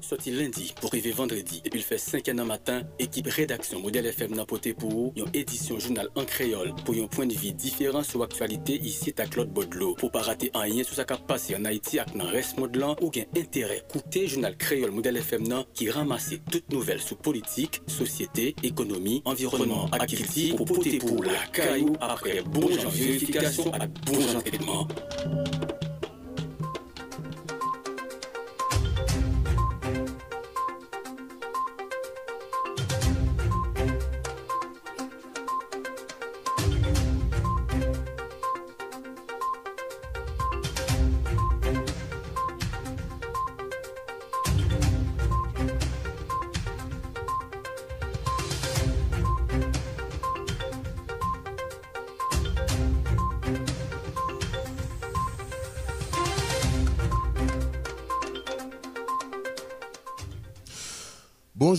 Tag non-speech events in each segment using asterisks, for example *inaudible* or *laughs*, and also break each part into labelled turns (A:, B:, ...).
A: Sorti lundi pour arriver vendredi. Depuis le fait 5 an matin, équipe rédaction Modèle FM n'a poté pour une édition journal en créole pour un point de vue différent sur l'actualité ici à Claude Baudelot. Pour pas rater un lien sur sa capacité en Haïti avec dans reste modelant ou gain intérêt. Coûter journal créole Modèle FM qui ramasse toutes nouvelles sur politique, société, économie, environnement, activité pour poter pour la caillou après bon vérification à bon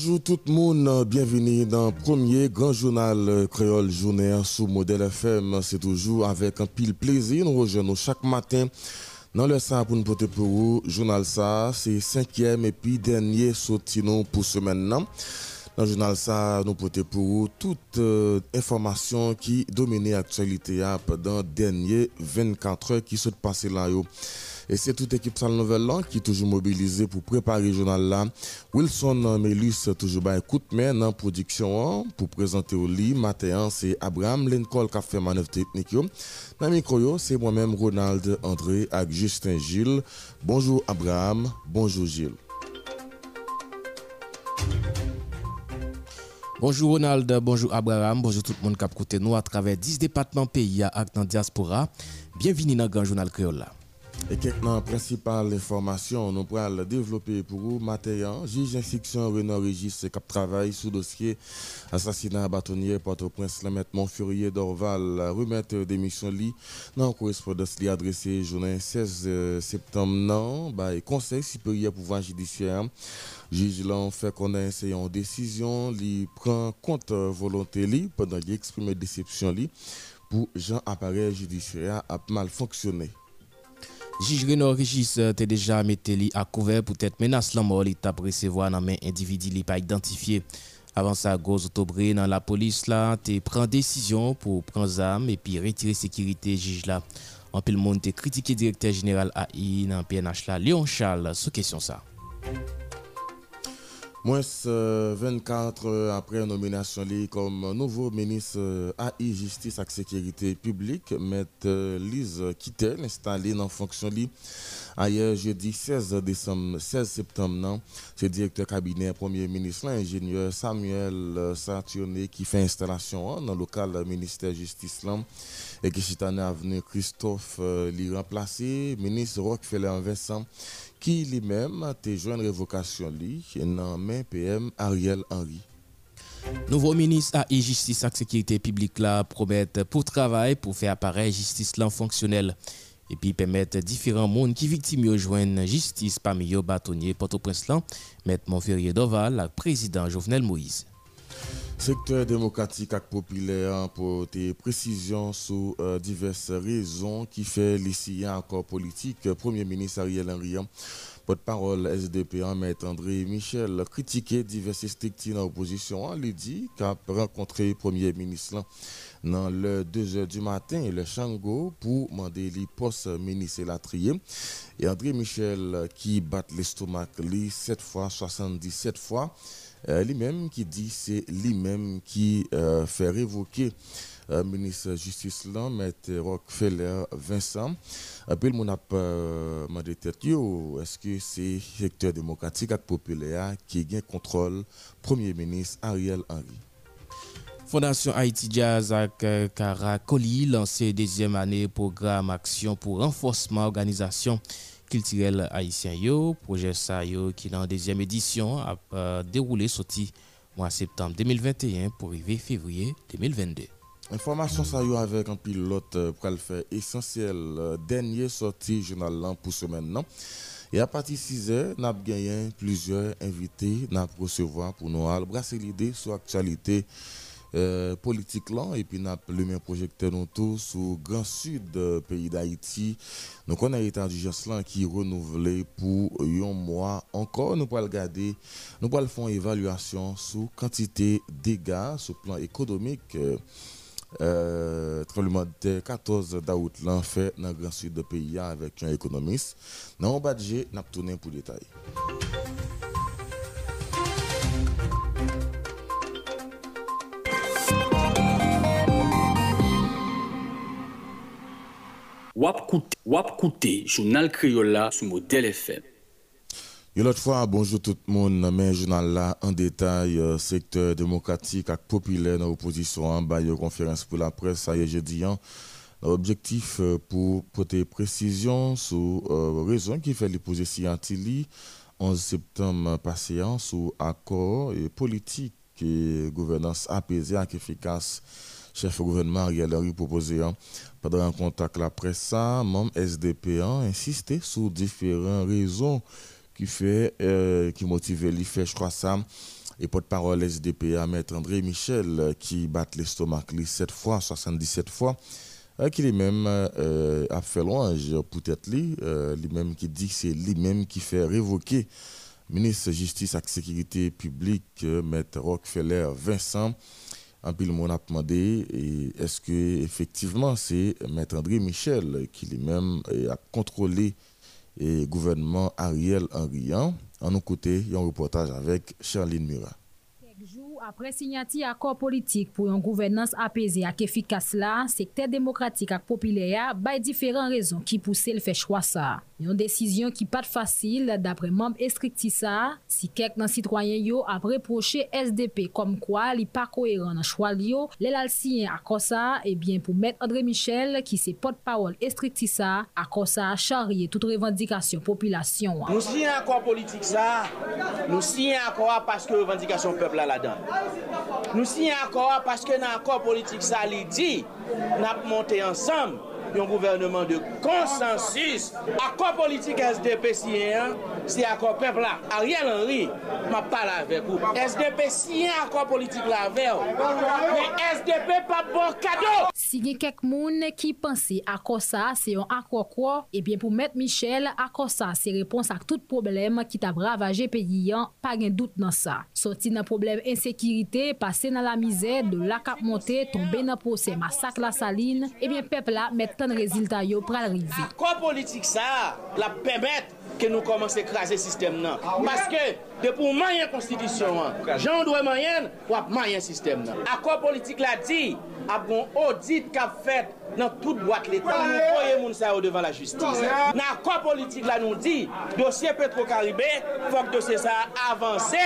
B: Bonjour tout le monde, bienvenue dans le premier grand journal créole journée sous modèle FM. C'est toujours avec un pile plaisir. Nous rejoignons chaque matin dans le ça pour nous porter pour vous. Journal ça, c'est cinquième et puis dernier sortino pour ce maintenant. Dans le journal ça, nous porter pour vous toute euh, information qui domine l'actualité pendant les dernières 24 heures qui sont passées là. Yo. Et c'est toute équipe Salle Nouvelle qui est toujours mobilisée pour préparer le journal là. Wilson Melus toujours un coup de main dans la production pour présenter au lit. Matin, c'est Abraham Lincoln qui a fait manœuvre technique. Dans micro, c'est moi-même Ronald André avec Justin Gilles. Bonjour Abraham, bonjour Gilles.
C: Bonjour Ronald, bonjour Abraham, bonjour tout le monde qui a écouté nous à travers 10 départements pays à dans diaspora. Bienvenue dans le Grand Journal Créole.
B: Et quelques principales informations, nous pourrons développer pour vous. Matin, juge d'instruction Renaud Régis qui travaille sous dossier assassinat bâtonnier Port-au-Prince, la maître Montfurier d'Orval, remettre démission li dans correspondance li adressée journée 16 septembre non, bah, conseil supérieur pouvoir judiciaire. Juge l'en fait connaître une décision, li prend compte volonté li pendant qu'il exprime déception li pour Jean appareil judiciaire a mal fonctionné.
C: Juge Renaud Régis t'es déjà mis à couvert pour être menace la mort l'état recevoir dans main individu li pas identifié. Avant ça, gros octobre dans la police là, t'es prend décision pour prendre armes et puis retirer sécurité juge là. En le monde t'es critiqué directeur général AI dans PNH là, Léon Charles, sous question ça.
B: Moins 24 après nomination comme nouveau ministre AI Justice et Sécurité publique, Maître Lise Kittel installé dans fonction ailleurs jeudi 16 décembre 16 septembre c'est directeur cabinet premier ministre l'ingénieur Samuel Saturné qui fait installation dans le local ministère justice là et qui est avenue Christophe li remplacé ministre Rockefeller Vincent qui lui-même a joué une révocation li dans main PM Ariel Henry.
C: Nouveau ministre à justice et sécurité publique là promet pour travail pour faire apparaître justice là fonctionnelle et puis permettre différents mondes qui victimes de joindre justice parmi eux bâtonniers Port-au-Prince là, Maître Montferrier Doval, le président Jovenel Moïse.
B: Secteur démocratique et populaire pour des précisions sur euh, diverses raisons qui fait l'ici encore politique. Premier ministre Ariel Henry, porte-parole SDP, Maître André Michel, critiqué diverses structures dans l'opposition. Il dit qu'a rencontré Premier ministre dans le 2h du matin le Chango pour demander les postes ministre la trier. Et André Michel qui bat l'estomac, lui, 7 fois, 77 fois. Euh, dit c'est lui-même qui euh, fait révoquer le euh, ministre de la Justice, là, M. Rockefeller Vincent. Après, on a demandé est-ce que c'est le secteur démocratique et populaire qui gagne contrôle? Premier ministre Ariel Henry?
C: Fondation Haïti Jazz avec Caracoli lancé deuxième année programme action pour renforcement organisation culturel haïtien yo. Projet ça yo qui dans deuxième édition a euh, déroulé sorti mois septembre 2021 pour arriver février 2022
B: Information ça yo avec un pilote euh, pour le faire essentiel euh, dernier sorti journal pour ce maintenant et à partir de 6 heures, nous avons gagné plusieurs invités nous recevoir pour nous brasser l'idée sur l'actualité euh, politique là et puis n'a le même projecteur nous tous sous grand sud pays d'Haïti donc on a état d'urgence là qui renouvelé pour un mois encore nous le regarder nous le faire une évaluation sous quantité dégâts sur plan économique euh, tremblement de 14 d'août l'an fait dans le grand sud du pays avec un économiste. Dans le budget, nous tourné pour détail.
A: Wap Kouté, journal Criolla sous modèle FM.
B: Une autre fois, bonjour tout le monde. Mais journal là en détail, euh, secteur démocratique et populaire dans l'opposition en bas, conférence pour la presse, est jeudi. Hein. Objectif euh, pour porter précision sur euh, raison qui fait l'opposition Scientili 11 septembre passé hein, sous accord et politique et gouvernance apaisée et efficace chef gouvernement Ariel Henry proposé hein. pendant un contact la presse, membre SDP a insisté sur différentes raisons qui fait euh, qui les je crois ça et porte-parole SDPA maître André Michel euh, qui bat l'estomac 7 fois 77 fois euh, qui lui-même a fait louange peut-être lui lui-même qui dit que c'est lui-même qui fait révoquer ministre justice et sécurité publique maître Rockefeller Vincent Anpil moun ap mande, e eske efektiveman se Mètre André Michel ki li mèm e, ap kontrole e, gouvernement Ariel Henryan an nou kote yon reportaj avèk Charline Murat.
D: Apre signati akor politik pou yon gouvernance apese ak efikas la, sekte demokratik ak popile ya bay diferan rezon ki pouse l fè chwa sa. Yon desisyon ki pat fasil dapre mamb estrikti sa, si kek nan sitwayen yo ap reproche SDP kom kwa li pa koeran nan chwal yo, le lal siyen akosa, ebyen eh pou met André Michel ki se pot pawol estrikti sa, akosa charye tout revendikasyon populasyon
E: an. Nou siyen akwa politik sa, nou siyen akwa paske revendikasyon pepla la dan. Nou siyen akwa paske nan akwa politik sa li di, nap monte ansam, yon gouvernement de konsensus. akor politik SDP siyen, si akor pepla. Ariel Henry, ma pala avek ou. SDP siyen akor politik la vew. Men SDP pa bon kado.
D: Si gen kek moun ki pansi akor sa se yon akor kwa, ebyen eh pou met Michel, akor sa se repons ak tout problem ki ta bravaje peyi yon, pa gen dout nan sa. Soti nan problem ensekirite pase nan la mize, de la kap monte, tombe nan pose masak la saline, eh ebyen pepla met tan ken rezultat yo pral rive.
E: Akon politik sa la pemet ke nou komanse krasi sistem nan. Paske de pou mayen konstitisyon an, jan dwe mayen, wap mayen sistem nan. Akon politik la di, ap gon audit kap fet nan tout boat l'Etat, nou koye moun sa yo devan la justis. Nan akon politik la nou di, dosye Petro-Karibé, fok dosye sa avanse.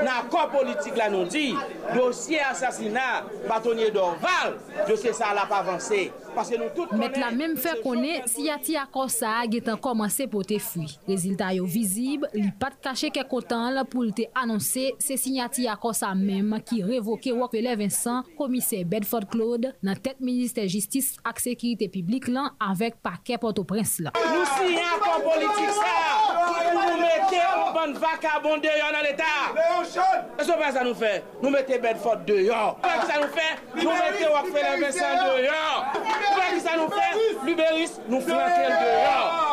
E: Nan akon politik la nou di, dosye asasina, batonye Dorval, dosye sa la pa avanse.
D: Met la menm fe konen, si yati akor sa getan komanse pou te fwi. Rezilta yo vizib, li pat kache ke kotan la pou te anonse se si yati akor sa menm ki revoke wak le Vincent, komise Bedford Claude, nan tet Ministè justice ak sekirite publik lan avek pake Port-au-Prince la.
E: Nou si yon kon politik sa, nou mette ou ban vakabon deyo nan l'Etat. E so pa sa nou fe, nou mette Bedford deyo. E sa nou fe, nou mette wak le Vincent deyo. Pou pa ki sa nou fè, Luberis nou flankel de lor.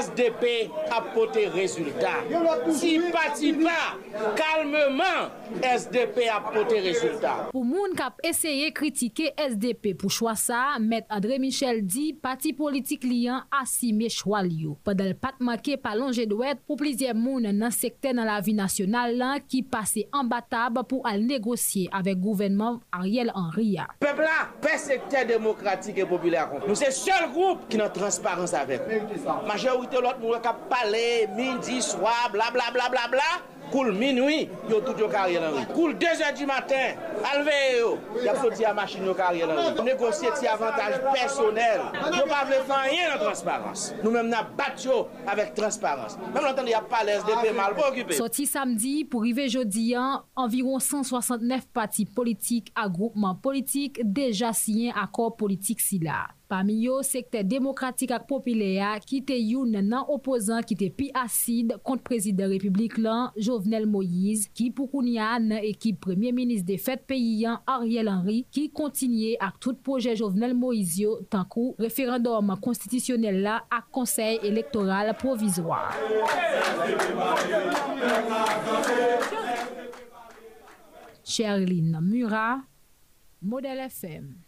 E: SDP apote rezultat. Si pati pa, kalmeman, SDP apote rezultat.
D: Pou moun kap eseye kritike SDP pou chwa sa, Met Adre Michel di, pati politik liyan asime chwa liyo. Padel pat make palonje dwet pou plizye moun nan sekte nan la vi nasyonal lan ki pase an batab pou al negosye avek gouvenman Ariel Henry.
E: Pepla, pe sekte demokrati e Nou se sol group ki nan transparans avek Maje ou ite lot nou wak ap pale Mindi, swa, bla bla bla bla bla Koul minwi, yo tout yo nan ri Koul 2 an di maten, alve yo. Yap so ti a machin yo nan ri Negosye ti avantaj personel Yo pa vle fanyen nan transparans Nou menm nan bat yo avek transparans Menm lantan SDP mal pou okipe
D: Soti samdi pou rive an Environ 169 pati politik A groupman politik Deja siyen akor politik si la Pami yo, sekte demokratik ak popilea ki te youn nan opozan ki te pi asid kont prezident republik lan Jovenel Moïse ki pou koun ya nan ekip premier minis de fèt peyi yan Ariel Henry ki kontinye ak tout proje Jovenel Moïse yo tankou referandom konstitisyonel la ak konsey elektoral provizwa. Sherline Murat, Model FM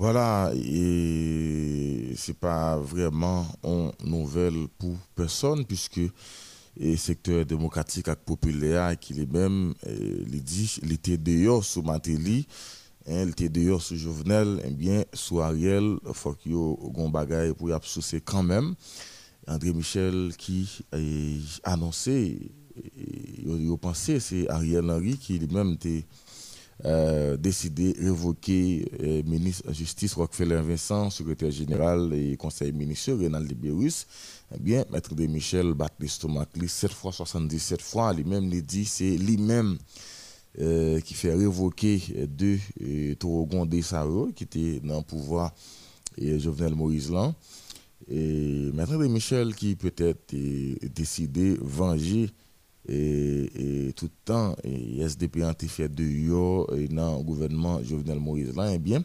B: Voilà, et c'est pas vraiment une nouvelle pour personne puisque le secteur démocratique et populaire qui est même il dit il était dehors sous Matéli hein, il était dehors sous Jovenel et eh bien sous Ariel faut qu'il y ait un bagage pour y associer quand même. André Michel qui a annoncé il pensé c'est Ariel Henry qui lui-même était euh, décidé révoquer euh, ministre de la Justice Rockefeller Vincent, secrétaire général et conseiller ministre Renal Libérus, eh bien, Maître de Michel bat l'estomac 7 fois 77 fois, lui-même dit c'est lui-même euh, qui fait révoquer deux euh, Torogon qui était dans le pouvoir et Jovenel Moïse là. Et Maître de Michel qui peut-être décidé venger et, tout le temps, et SDP a fait de yo dans le gouvernement Jovenel Moïse là, eh bien,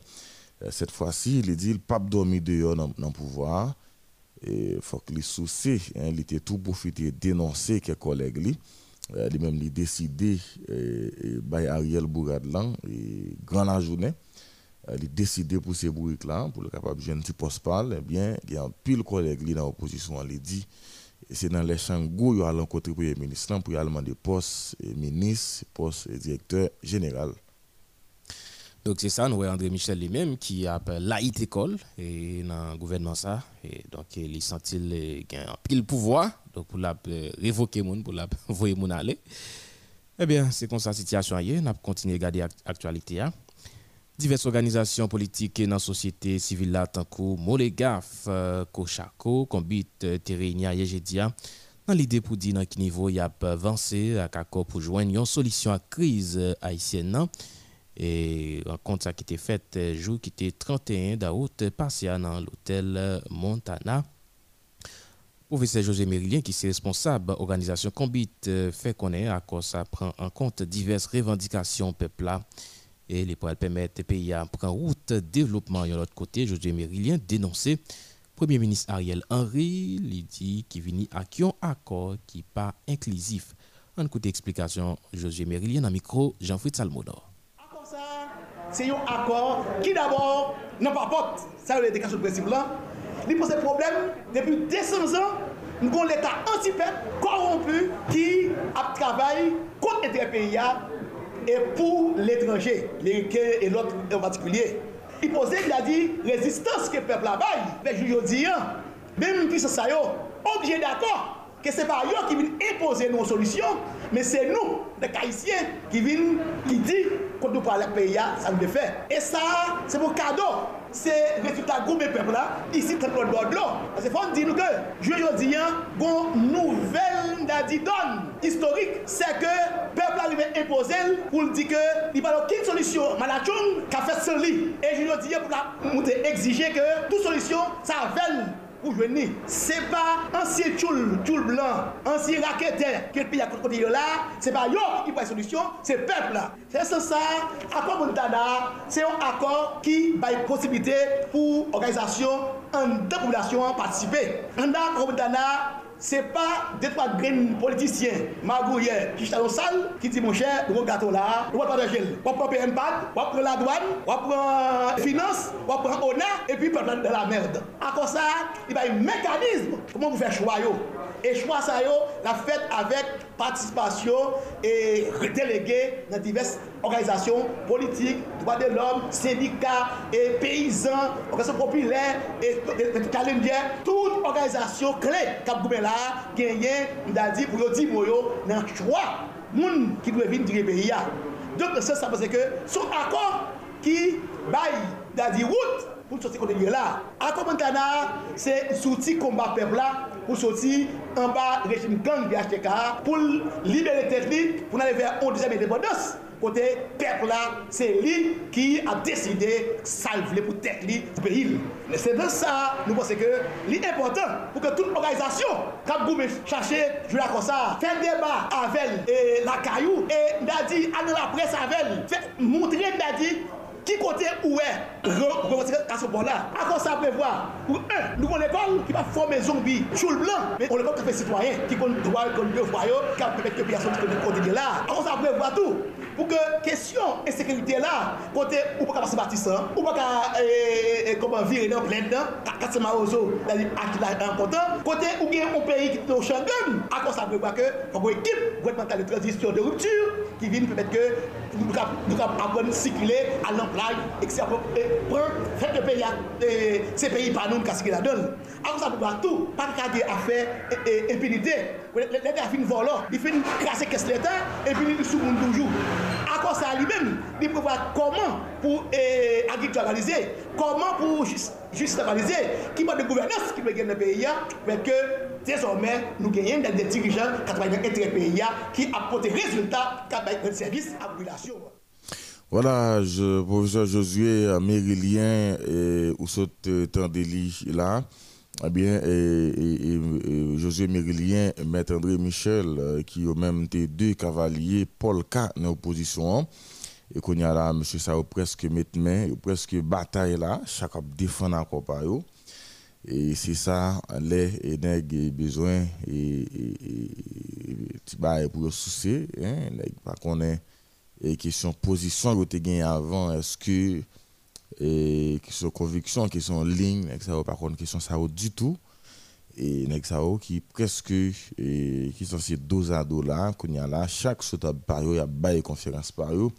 B: euh, cette fois-ci, il dit le pape dormi de yo dans le pouvoir. Il faut que les soucis, hein, il était tout profité dénoncer quelques collègues. Euh, il même décidé euh, by Ariel Bourad là, et grand la journée. Euh, il décidé pour ces bourriques là, pour le capable de petit poste parle, eh bien, il y a un pile collègue dans l'opposition, il dit c'est dans les champs où il a rencontré le Premier ministre pour y aller demander poste ministre, poste directeur général.
C: Donc c'est ça, nous voyons André Michel lui-même qui a la école et dans le gouvernement ça. Et donc il sent il a pile pouvoir donc pour la euh, révoquer moun, pour la *laughs* voyer. Eh bien, c'est comme ça la situation ailleurs, on a continué à regarder l'actualité. Hein. Diverses organisations politiques dans la société civile là, Molegaf, euh, Kochako, Combit, euh, Terenia, Yejedia, dans l'idée pour dire dans quel niveau il y a avancé à pour joindre une solution à la crise euh, haïtienne. Et rencontre qui était faite jour qui était 31 d'août passé dans l'hôtel Montana. Professeur José Mérilien, qui est responsable de l'organisation Combit, fait connaître à quoi ça prend en compte diverses revendications peuple et les pour permettre pays à prendre route développement de l'autre côté José Mérilien dénoncé Premier ministre Ariel Henry il dit qu'il vient à un accord qui pas inclusif. On écoute explication José Mérilien dans micro Jean-Philippe Salmodor.
F: Ça c'est un accord qui d'abord n'a pas porte ça le déclaration de principe là. Il pose problème depuis 200 ans nous avons l'État anti-peuple corrompu qui a travaillé contre les pays et pour l'étranger, l'Américain et l'autre en particulier. Il posait, il a dit, résistance que le peuple a mais je dis, hein, même si ça, obligé d'accord que ce n'est pas eux qui viennent imposer nos solutions, mais c'est nous, les Haïtiens, qui viennent, qui disent qu'on nous parle de pays, ça nous fait. Et ça, c'est mon cadeau. se refita goume pepla, isi tep lot bod lo. Ase fon di nou ke, je yo diyan, gon nouvel da di don, historik, se ke pepla li men impozel, pou li di ke, li palo kin solisyon, malachoun, ka fet soli. E je yo diyan pou la moute exige ke, tout solisyon, sa ven, ça pour venir. C'est pas ancien tchoul, tchoul blanc, ancien raqueteur qui est pays à côté là, c'est pas yo qui prend solution, c'est peuple. C'est ça, accord Montana, c'est un accord qui a une possibilité pour l'organisation en deux populations participer. En accord Montana, Se pa detwa gren politisyen Magouye, Kishtalon Sal Ki di mon chè, nou moun gato la Nou moun pa de jel, wap propi mpad, wap pran la douan Wap pran euh, finance, wap pran ona E pi pran de la merde. Akon sa, i bay mekanizm Koman mou fè chwa yo? E chwa sa yo la fet avèk patisipasyon e redelege nan divers organizasyon politik, doba de l'om, syndika, e peyizan, organizasyon popilè, e kalimbyè, tout organizasyon kre kap goumen la genyen mdadi pou yo di mwoyo nan chwa moun ki dwe vin dire peyi ya. Donk se sa pase ke sou akor ki bayi dadi wout pou soti kote liye la. Akor mwen kana se souti komba pepla pour sortir en bas régime gang BHTK, pour libérer technique, pour aller vers une deuxième indépendance. Côté peuple là, c'est lui qui a décidé salver pour tête pays. Mais c'est dans ça, nous pensons que l'important pour que toute organisation, quand vous chercher, jouer comme ça, faire débat avec la caillou et dit, aller la presse avec, montrer dit où est? À ce point-là À quoi ça prévoit Pour un, nous avons une école qui va former zombies sur le blanc, mais on école qui fait citoyen, qui compte droit, qui compte devoir, qui a permettre que les personnes qui côté pou ke kesyon ensekerite la, kote ou pa ka pase batisan, ou pa ka koman vire nan plen nan, katse ma ozo, dali akilaj an kontan, kote ou gen ou peyi ki te ou chan gen, akon sa mwen wake, fagou ekip, gwen mental de transisyon de ruptur, ki vin pwemet ke nou ka apon sikile al nan plaj, ek se apon pren, fèk de peyi se peyi panon kasi ki la don. Akon sa mwen wak tou, pa kage afe, empinite, L'État fin volant, il fait casser caisse l'État et puis il sous toujours. À quoi ça lui-même, il prévoit comment pour agriculturaliser, comment pour juste qui mode de gouvernance qui peut gagner le pays, mais que désormais nous gagnons des dirigeants qui ont intérêt pays qui apportent des résultats, qui ont des services à la population.
B: Voilà, je, professeur Josué Mérilien et Oussaute Tandeli là eh bien, et, Josué Mérilien, Maître André Michel, euh, qui ont même été deux cavaliers, Paul K, en opposition. Et qu'on y a là, monsieur, ça presque mettre main, presque bataille là, chacun défend encore par eux. Et c'est ça, les et besoin et tu pour soucier, hein, pas qu'on ait et question position que tu gagné avant, est-ce que et qui sont convictions, qui sont lignes, ça par contre qui sont ça du tout. Et ça qui presque et qui sont ces dos à dos là qu'on y a là chaque saute par il y a bail conférence par eux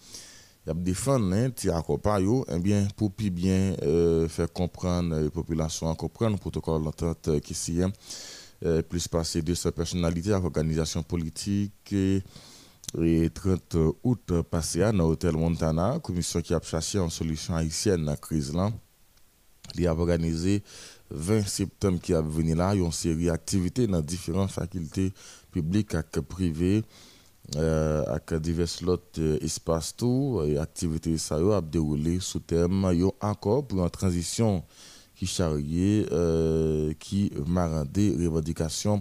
B: il y a défendre hein ti encore par eux et eh bien pour plus bien euh, faire comprendre la population comprendre le protocole d'entente qui s'y euh, plus passer de sa personnalité à l'organisation politique et, le 30 août passé à l'hôtel Montana, commission qui a cherché une solution haïtienne à la crise là. A organisé 20 septembre qui a venu là, une série d'activités dans différentes facultés publiques et privées euh, avec divers euh, espaces tout et activités ça a déroulé sous thème yo encore pour une transition qui charriait euh, qui m'a des revendications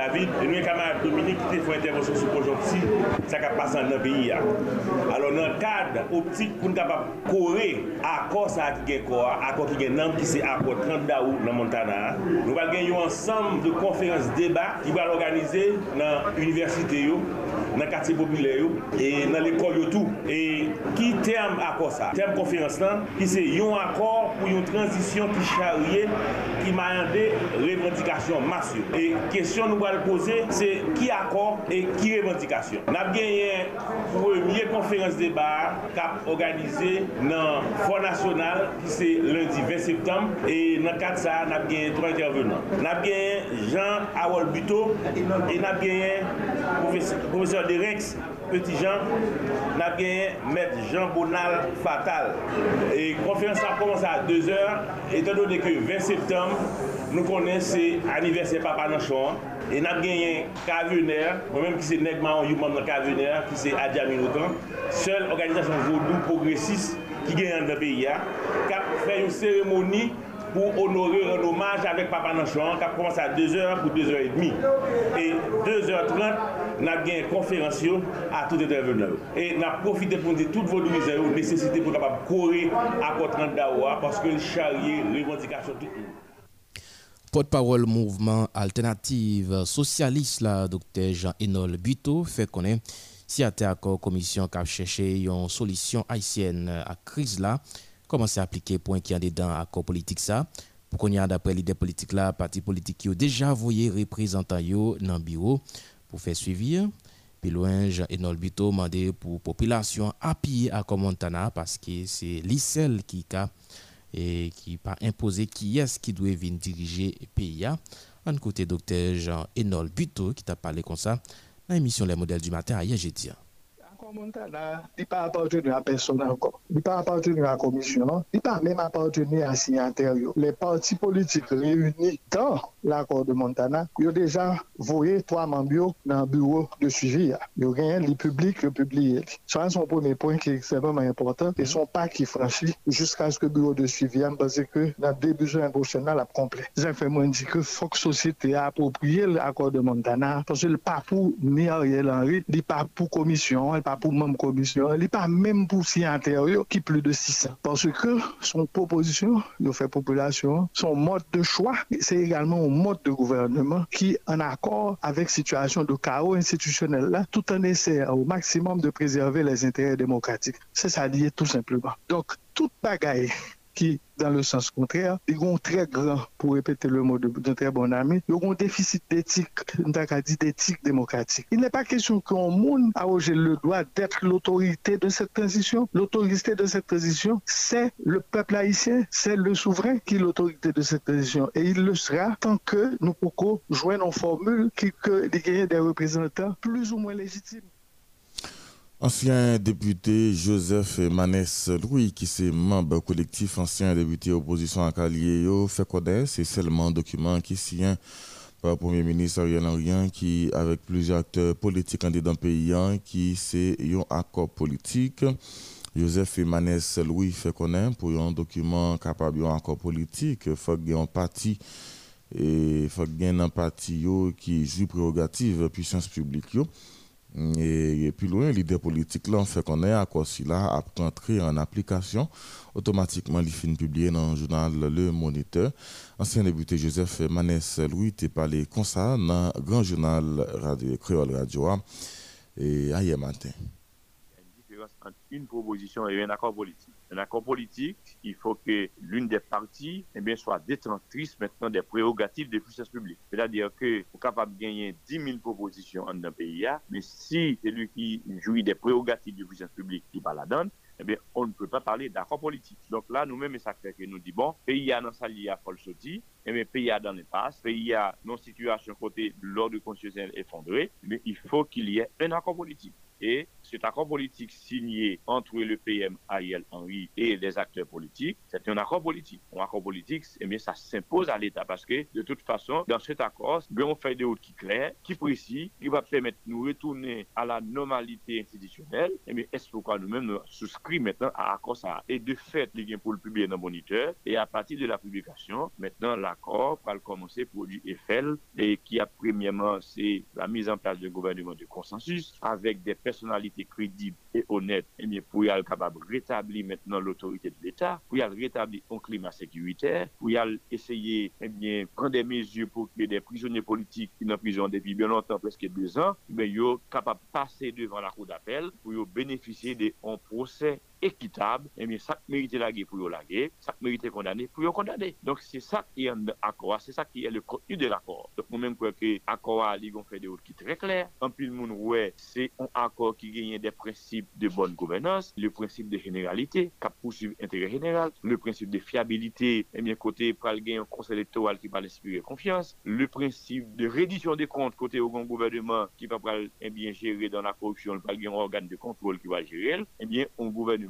G: David, e nou e kamad Dominique ki te fwen intervensyon sou konjonti, sa ka pasan nan peyi ya. Alon nan kad optik pou nou kapap kore akor sa ki gen kor, akor ki gen nam ki se akor 30 daou nan Montana. Nou pal gen yo ansam de konferans debat ki pal organize nan universite yo, nan katye popile yo, e nan l'ekol yo tou. E ki tem akor sa? Tem konferans nan, ki se yon akor pou yon transisyon ki charye, ki mayande revendikasyon masyo. E kesyon nou pal pral pose se ki akor e ki revendikasyon. Nap genyen premye konferans debar kap organize nan Fond National ki se lundi 20 septembre e nan kat sa nap genyen 3 intervenant. Nap genyen Jean Awol Buto e nap genyen professeur de Rex Petit Jean nap genyen Met Jean Bonal Fatal. E konferans sa komanse a 2 heures etan do de ke 20 septembre Nou konen se aniversè papa nan chan, e nap genyen kavyoner, mwen menm ki se negman yon moun nan kavyoner, ki se Adja Minotan, sel organizasyon vodou progresis ki genyen nan peyi ya, kap fè yon seremoni pou honore an omaj avèk papa nan chan, kap komanse a 2h pou 2h30. E 2h30, nap genyen konferansyon a tout interveneur. E nap profite pou nte tout vodou mizè ou, nesesite pou kapap kore akotran da ou a, paske l charye revendikasyon tout moun.
C: Porte-parole mouvement alternative socialiste, la docteur Jean-Enol Buto, fait connaître si à accord commission qui a cherché une solution haïtienne à crise là. Commencer à appliquer point qui a dedans accord politique ça? Pour qu'on y a d'après l'idée politique là parti politique qui ont déjà envoyé représentants dans le bureau pour faire suivi puis loin Jean Enol Bito demandé pour population appuyer à Montana parce que c'est l'ICEL qui a e ki pa impose ki yes ki dwe vin dirije PIA. An kote Dr. Jean-Enol Buto ki ta pale kon sa nan emisyon Le Modèle du Matin a ye je diyan.
H: Montana, il pas appartenu à personne encore. Il pas appartenu à la commission. Il pas même appartenu à signataire. Les partis politiques réunis dans l'accord de Montana, ils ont déjà voyé trois membres dans le bureau de suivi. Ils ont rien, les publics, le public. Ça, c'est un premier point qui est extrêmement important. Et son pas qui franchit jusqu'à ce que le bureau de suivi, parce que dans le début de l'année prochaine, la complet. J'ai fait moi dit que faut que société approprie l'accord de Montana, parce que le pas pour ni Ariel Henry, il pas pour commission, pas pour même commission, il pas même pour intérieur qui plus de 600. Parce que son proposition, il fait population, son mode de choix, c'est également mode de gouvernement qui, en accord avec situation de chaos institutionnel là, tout en essayant au maximum de préserver les intérêts démocratiques. C'est ça dit tout simplement. Donc, toute bagaille qui, dans le sens contraire, ils ont très grand, pour répéter le mot d'un très bon ami, ils ont déficit d'éthique, d'éthique démocratique. Il n'est pas question qu'un monde a le droit d'être l'autorité de cette transition. L'autorité de cette transition, c'est le peuple haïtien, c'est le souverain qui est l'autorité de cette transition. Et il le sera tant que nous pouvons joindre en formule qui que des représentants plus ou moins légitimes.
B: Ancien député Joseph Manès Louis, qui est membre collectif ancien député opposition à Calieyo, fait connaître, c'est seulement un document qui signe par le Premier ministre Ariel Henry, qui, avec plusieurs acteurs politiques dans le pays, qui c'est un accord politique. Joseph Manès Louis fait connaître pour un document capable d'un accord politique, il faut qu'il y ait un parti et il faut qu'il y ait qui joue prérogative puissance publique. Et, plus loin, l'idée politique là, fait qu'on est à quoi là a entré en application automatiquement les films publiés dans le journal Le Moniteur. Ancien député Joseph Manès Louis a parlé comme ça dans le grand journal Radio Créole Radio et hier matin.
I: Il y a une différence entre une proposition et un accord politique. un accord politique, il faut que l'une des parties eh bien, soit détentrice maintenant des prérogatives des puissances publiques. C'est-à-dire que vous capable de gagner 10 000 propositions en un pays, mais si celui qui jouit des prérogatives des puissances publiques qui va la donne, eh bien, on ne peut pas parler d'accord politique. Donc là, nous-mêmes, ça fait que nous dit bon, pays a dans sa liée à Paul Soti, bien, pays a dans l'impasse, pays a dans situation côté l'ordre constitutionnel effondré, mais il faut qu'il y ait un accord politique. Et cet accord politique signé entre le PM Ariel Henry et les acteurs politiques, c'est un accord politique. Un accord politique, eh bien, ça s'impose à l'État parce que, de toute façon, dans cet accord, on fait des routes qui claires, qui précis, qui va permettre de nous retourner à la normalité institutionnelle. Eh bien, est-ce pourquoi nous-mêmes nous souscrivons maintenant à l'accord ça? Et de fait, les pour le publier dans le moniteur. Et à partir de la publication, maintenant, l'accord pour le commencer produit Eiffel et qui a premièrement c'est la mise en place d'un gouvernement de consensus avec des personnalités crédibles et honnêtes. Et bien pour y aller capable rétablir maintenant l'autorité de l'État, pour y aller rétablir un climat sécuritaire, pour y aller essayer et bien prendre des mesures pour que des prisonniers politiques qui sont en prison depuis bien longtemps, presque deux ans, eh mais soient capables de passer devant la cour d'appel pour bénéficier d'un procès équitable, et bien, ça mérite la guerre pour la guerre, ça mérite condamner pour condamner. Donc, c'est ça qui est un accord, c'est ça qui est le contenu de l'accord. Donc, moi-même, crois que l'accord a fait des autres qui très clair. En plus, le monde, ouais, c'est un accord qui gagne des principes de bonne gouvernance, le principe de généralité, qui poursuivre l'intérêt général, le principe de fiabilité, et bien, côté, pour gagner un conseil électoral qui va inspirer confiance, le principe de reddition des comptes, côté au grand gouvernement qui va eh bien gérer dans la corruption, le un organe de contrôle qui va gérer, et bien, un gouvernement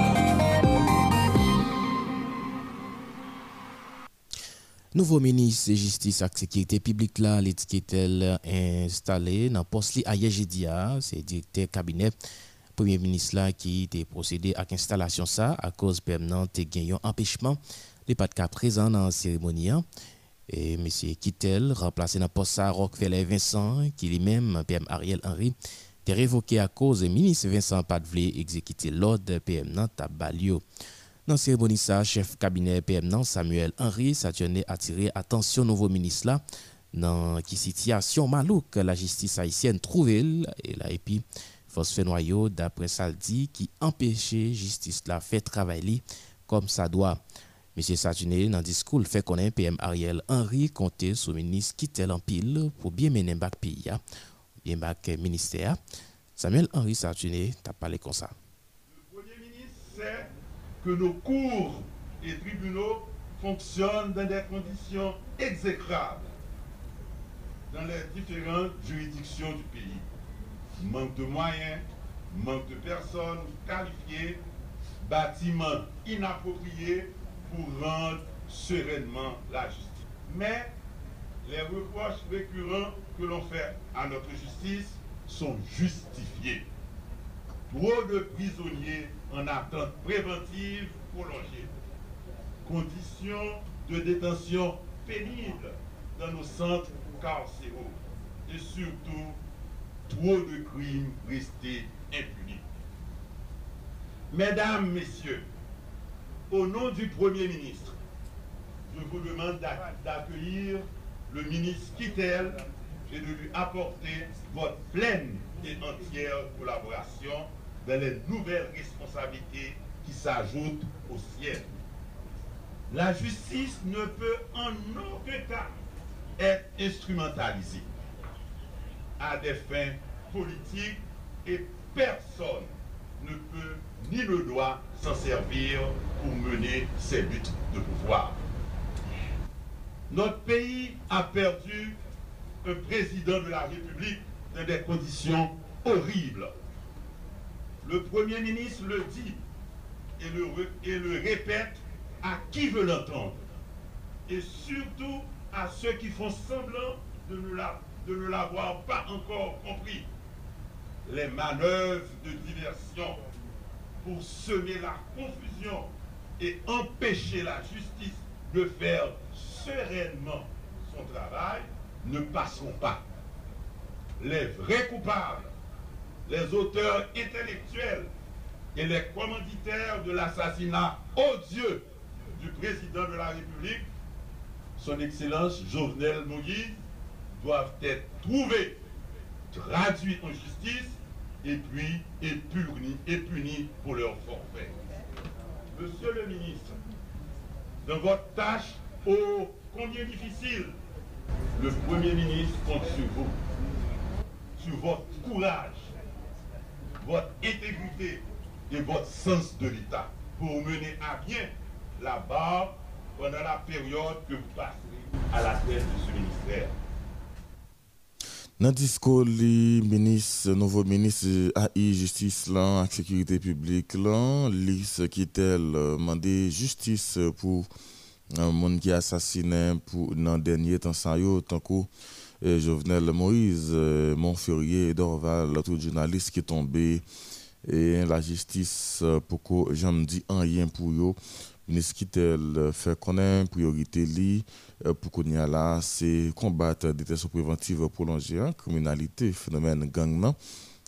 C: Nouveau ministre de Justice et Sécurité publique là, l'étiquette installé dans le poste à Yejidia, c'est directeur cabinet premier ministre là qui a procédé à l'installation ça à cause permanent de gagné empêchement de pas de cas présent dans la cérémonie. Hein. Et M. Kittel, remplacé dans le poste à Rockefeller Vincent, qui lui-même, PM Ariel Henry, est révoqué à cause du ministre Vincent Padvlé exécuter l'ordre PM dans Tabalio. Dans la cérémonie, ça, chef cabinet PM Samuel Henry, à attirer attention nouveau ministre là dans qui situation malouk la justice haïtienne trouve et là et puis force fait noyau d'après ça dit qui empêchait justice là fait travailler comme ça doit M. Satuné, dans le discours, fait connaître PM Ariel Henry compter sur le ministre Kittel en pile pour bien mener bac pays, bien bac ministère. Samuel Henry Satuné t'a parlé comme ça.
J: Le Premier ministre sait que nos cours et tribunaux fonctionnent dans des conditions exécrables dans les différentes juridictions du pays. Manque de moyens, manque de personnes qualifiées, bâtiments inappropriés pour rendre sereinement la justice. Mais les reproches récurrents que l'on fait à notre justice sont justifiés. Trop de prisonniers en attente préventive prolongée. Conditions de détention pénibles dans nos centres carcéraux. Et surtout, trop de crimes restés impunis. Mesdames, Messieurs, au nom du Premier ministre, je vous demande d'accueillir le ministre Kittel et de lui apporter votre pleine et entière collaboration dans les nouvelles responsabilités qui s'ajoutent au ciel. La justice ne peut en aucun cas être instrumentalisée à des fins politiques et personne ne peut ni ne doit s'en servir pour mener ses buts de pouvoir. Notre pays a perdu un président de la République dans des conditions horribles. Le Premier ministre le dit et le, répète à qui veut l'entendre. Et surtout à ceux qui font semblant de ne l'avoir pas encore compris. Les manœuvres de diversion pour semer la confusion et empêcher la justice de faire sereinement son travail ne passeront pas. Les vrais coupables, les auteurs intellectuels et les commanditaires de l'assassinat odieux du président de la République, son Excellence Jovenel Moïse, doivent être trouvés, traduits en justice et puis et punis, pour leur forfait. Monsieur le ministre, dans votre tâche ô combien difficile, le Premier ministre compte sur vous, sur votre courage, votre intégrité et votre sens de l'État pour mener à bien la barre pendant la période que vous passez à la tête de ce ministère.
B: Nan disko li menis, nouvo menis AI Justice lan ak Sekurite Publik lan, lis ki tel mande justice pou euh, moun ki asasine pou nan denye tan sa yo tankou Jovenel Moïse Montferrier et Dorval tout journaliste qui est tombé. Et la justice pour que j'en dis rien pour eux ministre Kittel fait connaître priorité pour qu'on y a là c'est combattre détention préventive prolongée criminalité phénomène gang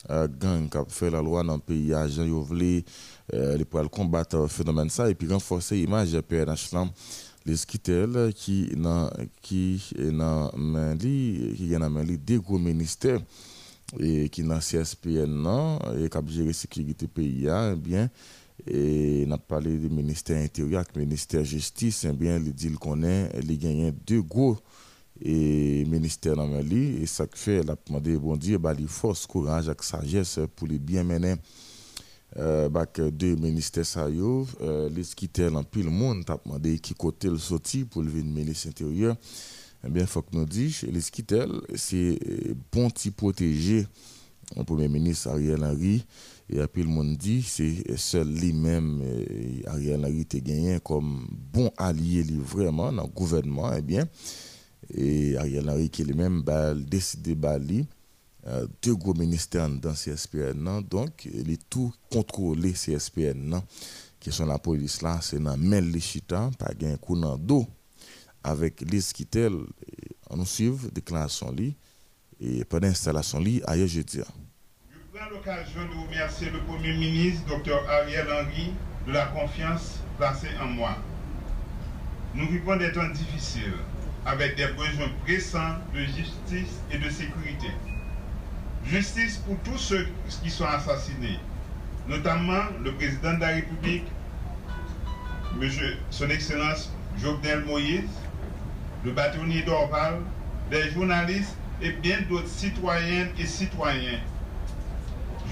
B: gang qui a fait la loi dans le pays Yovlé les pour combattre phénomène ça et puis renforcer l'image PNH les Kittel qui dans qui dans main li qui dans main li des gros ministères. Et qui dans CSPN et qui gérer sécurité pays eh bien et n'a parlé du ministère intérieur du ministère justice eh bien il dit qu'on est il gagne deux gros et ministère dans Mali et ça fait la demander bon Dieu bah force courage et sagesse pour les bien mener euh bac deux ministères ça yo euh, les quitter en pile monde t'a demandé qui côté le sorti pour le ministre intérieur eh bien faut que nous dit les quitter c'est bon petit protégé. Le premier ministre Ariel Henry et puis le monde dit c'est seul lui-même Ariel Henry te gagné comme bon allié vraiment dans le gouvernement eh bien. Et Ariel Henry qui lui-même bah, décidé bali euh, deux gros ministères dans CSPN donc il est tout contrôlé CSPN qui sont la police là c'est dans main les chita pas gain coup dans dos. Avec les Kittel on nous suivre déclaration li. Et pendant l'installation li ailleurs jeudi
J: Je prends l'occasion de remercier le Premier ministre, Dr Ariel Henry, de la confiance placée en moi. Nous vivons des temps difficiles, avec des besoins pressants de justice et de sécurité. Justice pour tous ceux qui sont assassinés, notamment le président de la République,
K: Monsieur, Son Excellence Jovenel Moïse, le bâtonnier d'Orval, des journalistes et bien d'autres citoyennes et citoyens.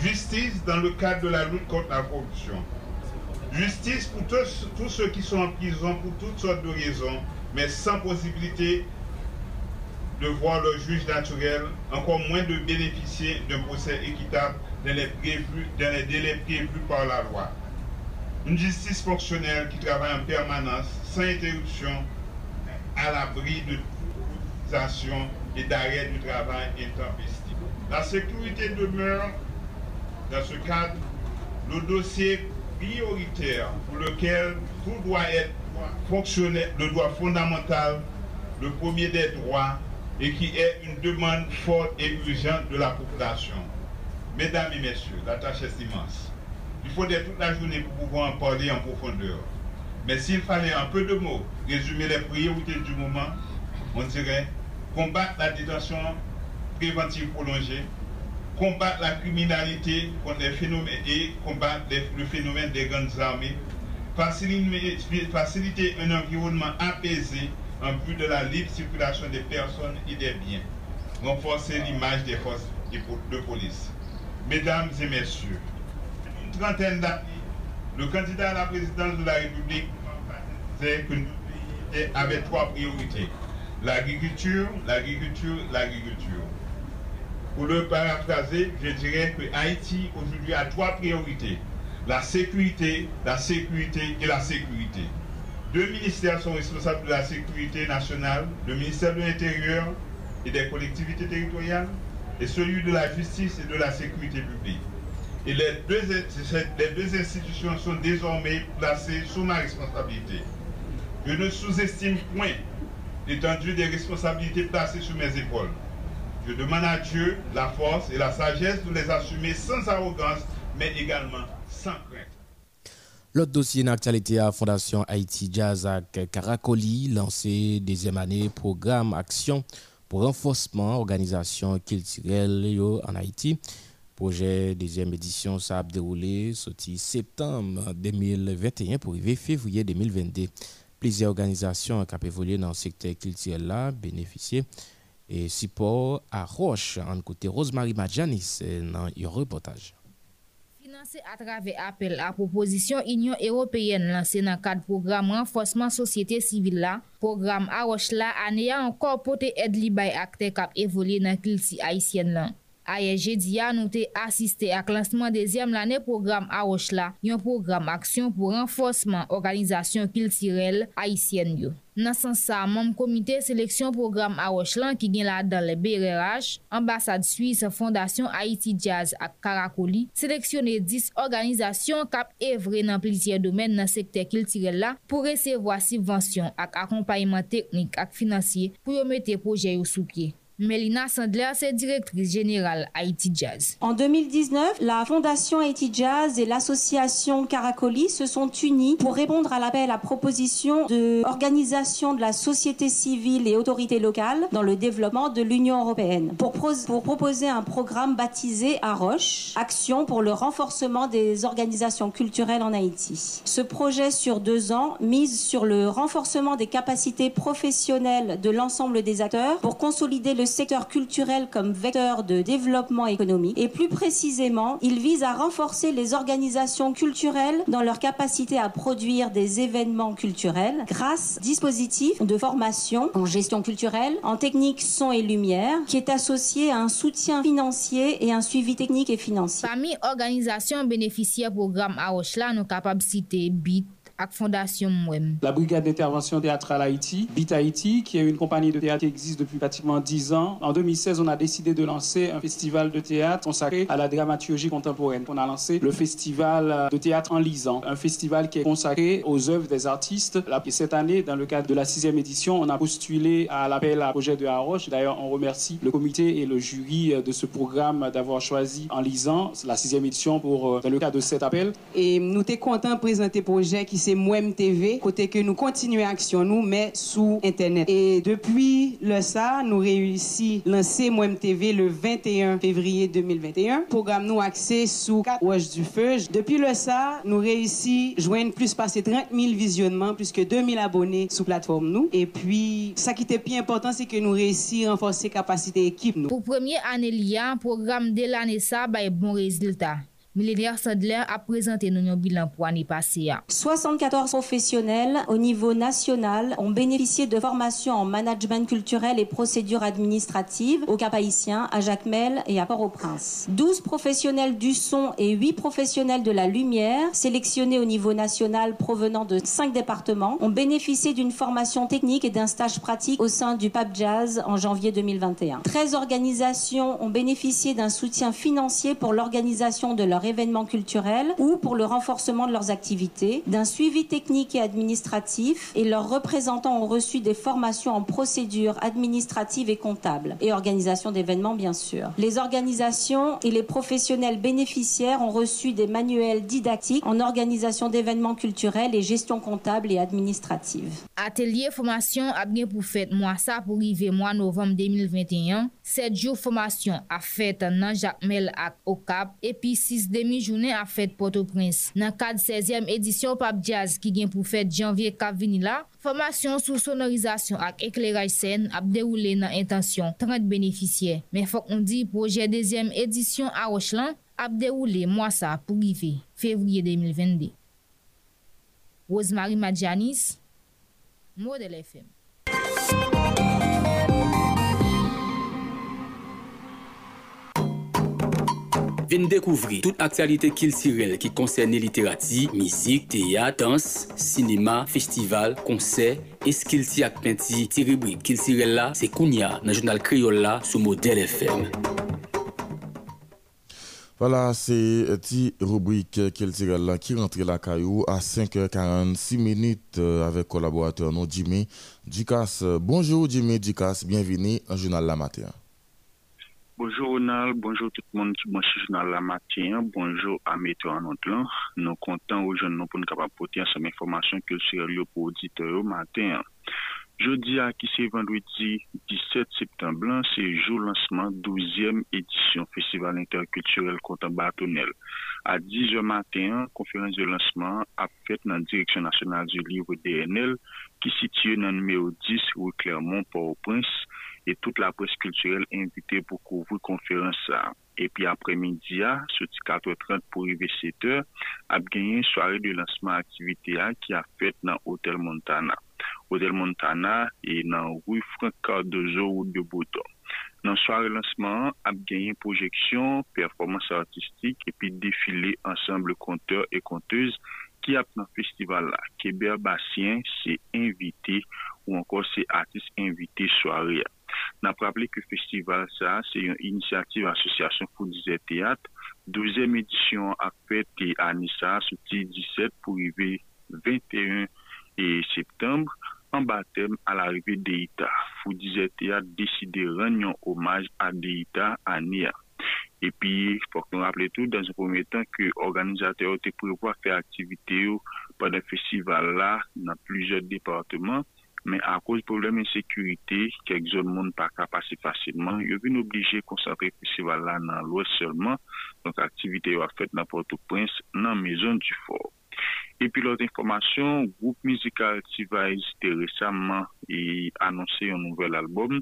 K: Justice dans le cadre de la lutte contre la corruption. Justice pour tous, tous ceux qui sont en prison pour toutes sortes de raisons, mais sans possibilité de voir leur juge naturel, encore moins de bénéficier d'un procès équitable dans les, dans les délais prévus par la loi. Une justice fonctionnelle qui travaille en permanence, sans interruption, à l'abri de toute et d'arrêt du travail intempestif. La sécurité demeure, dans ce cadre, le dossier prioritaire pour lequel tout doit être fonctionnel, le droit fondamental, le premier des droits, et qui est une demande forte et urgente de la population. Mesdames et messieurs, la tâche est immense. Il faudrait toute la journée pour pouvoir en parler en profondeur. Mais s'il fallait un peu de mots résumer les priorités du moment, on dirait combattre la détention préventive prolongée, combattre la criminalité contre les phénomènes et combattre le phénomène des grandes armées, faciliter un environnement apaisé en vue de la libre circulation des personnes et des biens, renforcer l'image des forces de police. Mesdames et messieurs, une trentaine d'années, le candidat à la présidence de la République disait que pays avait trois priorités. L'agriculture, l'agriculture, l'agriculture. Pour le paraphraser, je dirais que Haïti aujourd'hui a trois priorités. La sécurité, la sécurité et la sécurité. Deux ministères sont responsables de la sécurité nationale, le ministère de l'Intérieur et des collectivités territoriales, et celui de la justice et de la sécurité publique. Et les deux, institutions sont désormais placées sous ma responsabilité. Je ne sous-estime point l'étendue des responsabilités placées sur mes épaules. Je demande à Dieu la force et la sagesse de les assumer sans arrogance, mais également sans crainte.
C: L'autre dossier d'actualité à Fondation Haïti Jazz avec Caracoli, lancé deuxième année programme Action pour renforcement organisation culturelle en Haïti. Projet deuxième édition, ça a déroulé sorti septembre 2021 pour arriver février 2022. Plusieurs organisations qui ont évolué dans le secteur culturel là bénéficié et support à Roche en côté Rosemary Madjanis dans un reportage.
L: Anse atrave apel a proposisyon Union Européenne lanse nan kad program renfosman sosyete sivil la, program a roch la ane ya ankor pote ed li bay akte kap evole nan kil si Haitien lan. Aye jedi an nou te asiste ak lansman dezyem lane program Aroch la, yon program aksyon pou renfosman organizasyon kiltirel Haitien yo. Nan san sa, mam komite seleksyon program Aroch lan ki gen la dan le BRH, ambasade Suisse Fondasyon Haiti Jazz ak Karakoli, seleksyonne 10 organizasyon kap evre nan plizye domen nan sekte kiltirel la pou resevo a subvensyon ak akompayman teknik ak finansye pou yo mette proje yo sou. Mélina Sandler, c'est directrice générale Haïti Jazz.
M: En 2019, la Fondation Haïti Jazz et l'association Caracoli se sont unis pour répondre à l'appel à proposition de organisation de la société civile et autorités locales dans le développement de l'Union européenne pour, pour proposer un programme baptisé AROCHE, Action pour le renforcement des organisations culturelles en Haïti. Ce projet sur deux ans mise sur le renforcement des capacités professionnelles de l'ensemble des acteurs pour consolider le secteur culturel comme vecteur de développement économique et plus précisément, il vise à renforcer les organisations culturelles dans leur capacité à produire des événements culturels grâce à dispositif de formation en gestion culturelle, en technique son et lumière, qui est associé à un soutien financier et un suivi technique et financier.
L: Parmi organisations bénéficiaires programme AOSHLA, nos capacités BIT, Fondation
N: La Brigade d'intervention théâtrale Haïti, BIT Haïti, qui est une compagnie de théâtre qui existe depuis pratiquement 10 ans. En 2016, on a décidé de lancer un festival de théâtre consacré à la dramaturgie contemporaine. On a lancé le festival de théâtre en lisant, un festival qui est consacré aux œuvres des artistes. Cette année, dans le cadre de la sixième édition, on a postulé à l'appel à projet de Haroche. D'ailleurs, on remercie le comité et le jury de ce programme d'avoir choisi en lisant la sixième édition pour, euh, dans le cadre de cet appel.
O: Et nous sommes contents de présenter projet qui s'est c'est Mouem TV, côté que nous continuons action nous, mais sous Internet. Et depuis le ça, nous réussi lancer Mouem TV le 21 février 2021. Programme nous accès sous 4 Wesh du Feu. Depuis le ça, nous réussi joindre plus passer 30 000 visionnements, plus que 2000 abonnés sous plateforme nous. Et puis, ça qui était plus important, c'est que nous réussi à renforcer capacité équipe nous.
L: Pour premier année, un programme de l'année ça, bah, bon résultat. Millénaire Sandler a présenté nos bilan pour l'année passée.
M: 74 professionnels au niveau national ont bénéficié de formations en management culturel et procédures administratives au Cap Haïtien, à Jacmel et à Port-au-Prince. 12 professionnels du son et 8 professionnels de la lumière, sélectionnés au niveau national provenant de 5 départements, ont bénéficié d'une formation technique et d'un stage pratique au sein du PAP Jazz en janvier 2021. 13 organisations ont bénéficié d'un soutien financier pour l'organisation de leur événements culturels ou pour le renforcement de leurs activités, d'un suivi technique et administratif et leurs représentants ont reçu des formations en procédures administratives et comptables et organisation d'événements bien sûr. Les organisations et les professionnels bénéficiaires ont reçu des manuels didactiques en organisation d'événements culturels et gestion comptable et administrative.
L: Atelier formation a bien pour fait moi ça pour arriver mois novembre 2021. 7 jours formation a fait dans Jacmel Cap et puis 6 demi-jounen a fèt Port-au-Prince. Nan kad 16e edisyon Pap Jazz ki gen pou fèt janvye kap vini la, formasyon sou sonorizasyon ak ekleraj sen ap deroule nan intansyon 30 beneficye. Men fòk on di proje 2e edisyon a Rochlan ap deroule mwasa pou grive fevriye 2022. Rosemary Madjanis, Model FM
A: Vin découvrir toute actualité culturelle qui concerne littérature, musique, théâtre, danse, cinéma, festival, concert, et ce qu'il t'y a peinti, ti rubrique là, c'est Kounia, dans le journal créole là, sous modèle FM.
B: Voilà, c'est une rubrique culturelle là qui rentre la caillou à 5h46 minutes euh, avec collaborateur Jimmy. Bonjour Jimmy Ducasse, bienvenue au journal La Matin.
P: Bonjour Ronald, bonjour tout le monde qui journal la matin, bonjour à Météo en Nous sommes contents aujourd'hui pour nous capables porter cette information culturelle pour auditeurs au matin. Jeudi à qui c'est vendredi 17 septembre, c'est jour lancement 12e édition Festival interculturel Content Bâtonnel. À 10h matin, conférence de lancement a fait dans la Direction nationale du livre DNL qui situe dans le numéro 10 rue Clermont, Port-au-Prince et toute la presse culturelle invitée pour couvrir conférence. Et puis après-midi, ce 4h30 pour arriver 7h, a gagné une soirée de lancement activité qui a fait dans Hôtel Montana. Hôtel Montana et dans rue Franck Cardozo ou de Bouton. Dans soirée lancement, a gagné projection, performance artistique et puis défilé ensemble conteurs et conteuses qui a dans le festival là. Québec s'est invité ou encore c'est artiste invité soirée. Nan praple ke festival sa, se yon inisiativ asosyasyon pou dize teat, 12e edisyon apet te anisa soti 17 pou rive 21 septembre, an batem al arive Deita. Fou dize teat deside ren yon omaj a Deita ania. Epi, fok nou rappele tout, dan se pwemye tan ke organizate yo te prevoa fe aktivite yo padan festival la nan plijer departement, Men a kouz problem insekurite, kek zon moun pa kapase fasilman, yo vin oblije konsapre festival la nan lwes selman, donk aktivite yo a fet nan Port-au-Prince nan mezon du fort. Epi lot informasyon, group mizikal T-Vice te resamman e anonse yon nouvel albom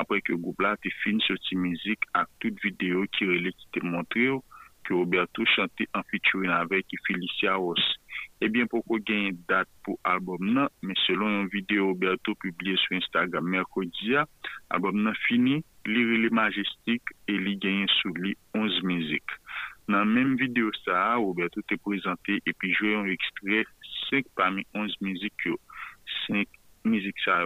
P: apre ke group la te fin soti mizik ak tout video ki rele ki te montre yo que Roberto chantait en featuring avec Felicia Ross. Eh bien, pourquoi gagner une date pour l'album là, mais selon une vidéo Roberto publiée sur Instagram mercredi, l'album là fini, il est majestique et il gagne sous lui 11 musiques. Dans la même vidéo, ça, Roberto te présenté et puis joué un extrait 5 parmi 11 musiques. 5 musiques, ça,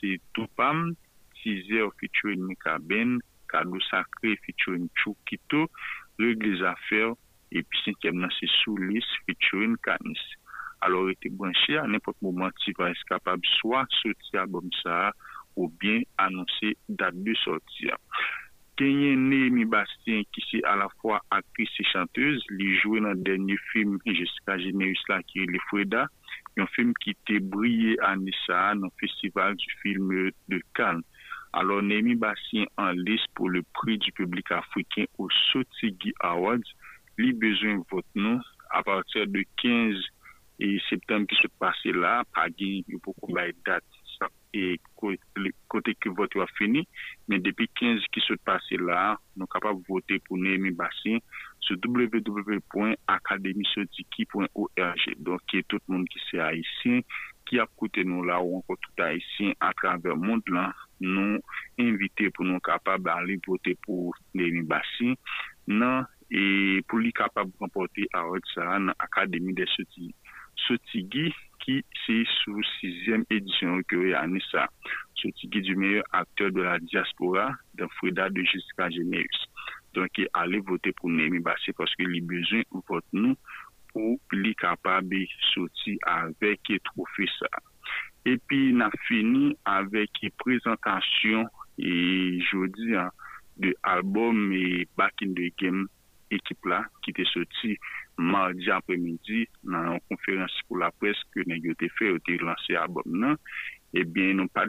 P: c'est Tupam, 6 heures featuring Mika Ben, Cadeau Sacré featuring Chukito, Règle des affaires, et puis cinquième, c'est Soulis featuring Canis. Alors, il était branché à n'importe moment, tu vas être capable soit sortir album ça, ou bien annoncer date de sortie. Kenye Némi Bastien, qui c'est à la fois actrice et chanteuse, lui joué dans le dernier film Jessica Générus là, qui est Le Freda, yon film ki te brye anisa nan festival du film de Cannes. Alors, Nemi Bassien en liste pou le prix du publik afriken ou Sotigi Awards, li bezwen vot nou a partir de 15 septembre ki se passe la, pa gen yon pou kou bay dat e kote ki vot yo a fini, men depi 15 ki se passe la, nou kapap vote pou Nemi Bassien sou www.akademisotiki.org Don ki tout moun ki se haisyen, ki ap koute nou la ou anko tout haisyen a traver moun lan, nou invite pou nou kapab an li pote pou Deni Bassi nan e pou li kapab rempote awad sa nan Akademi de Soti. Sotigi ki se sou 6e edisyon ki yo ane sa. Sotigi di meyye akteur de la diaspora dan Frida de Jessica Generius. Donke ale vote pou Nemi Bassi paske li bezon ou vote nou pou li kapab soti avek trofe sa. epi na fini avek e prezentasyon e jodi an de albom e Back in the Game ekip la ki te soti mardi apremidi nan an konferansi pou la pres ke nan yo te fe yo te lanse albom nan ebyen nou pa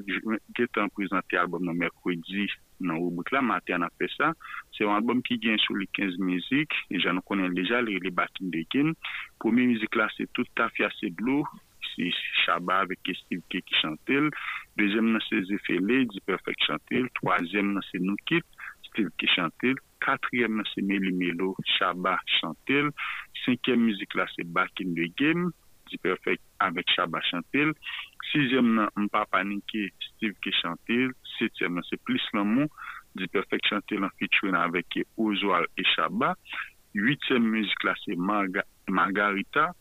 P: getan prezante albom nan merkwedi nan oubout la mater an fe sa se yon albom ki gen sou li 15 mizik e jan nou konen deja li, li Back in the Game. Pou mi mizik la se tout ta fiase de se Shaba vek Steve K ki chantel. Dezem nan se Zefele, Di Perfect chantel. Troazem nan se Noukit, Steve K chantel. Katriyem nan se Meli Melo, Shaba chantel. Senkem mizik la se bakin de gen, Di Perfect avek Shaba chantel. Sizyem nan Mpa Panike, Steve K chantel. Setyem nan se Plis Lamou, Di Perfect chantel an fitchouen avek Ozwal e Shaba. Yuityem müzik la se Margarita,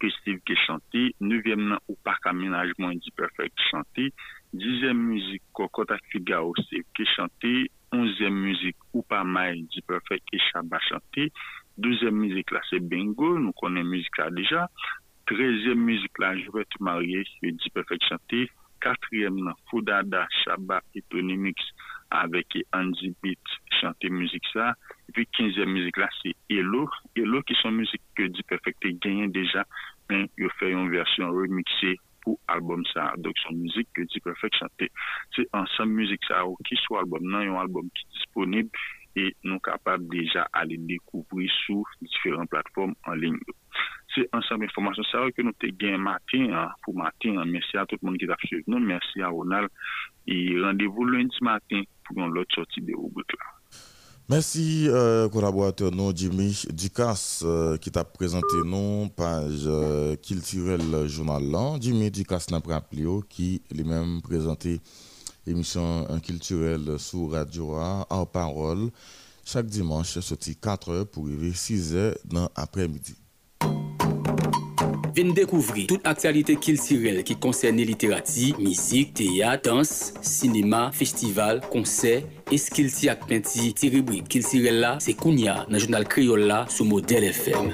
P: ke Steve K chantel. Nevyem nan Opak Amenajman, Di Perfect chantel. Dizyem müzik Kokota Figaro, Steve K chantel. Onzyem müzik Upamay, Di Perfect e Shaba chantel. Douzyem müzik la se Bengo, nou konen müzik la deja. Trezyem müzik la Jouet Marye, Di Perfect chantel. Katryem nan Foudada, Shaba et Tony Mix avek Andy Beat chante müzik sa. Epi kinzyem müzik la se Elo. Elo ki son müzik ke Di Perfect te genyen deja, men yo fè yon versyon remixé pou album sa. Dok son müzik ke Di Perfect chante. Se ansan müzik sa ou ki sou album nan, yon album ki disponib e nou kapab deja ale dekouvri sou diferent platform anling yo. Se ansanm informasyon sa wè ke nou te gen matin pou matin. Mersi a tout moun ki ta fchev nou. Mersi a Ronald. E randevou lundi matin pou yon lot sorti de Oubouk la.
B: Mersi kolaborateur nou Jimmy Dukas ki ta prezante nou page Kiltirel Jounal lan. Jimmy Dukas nan preaplio ki li men prezante emisyon Kiltirel sou Radio A en parol chak dimanche soti 4 pou yve 6 nan apre midi.
A: vin dekouvri tout aktualite kiltirel ki konserne literati, mizik, teya, dans, sinema, festival, konser, eskilti ak penti, ti rubrik kiltirel la, se kounya nan jounal kriol la sou model FM.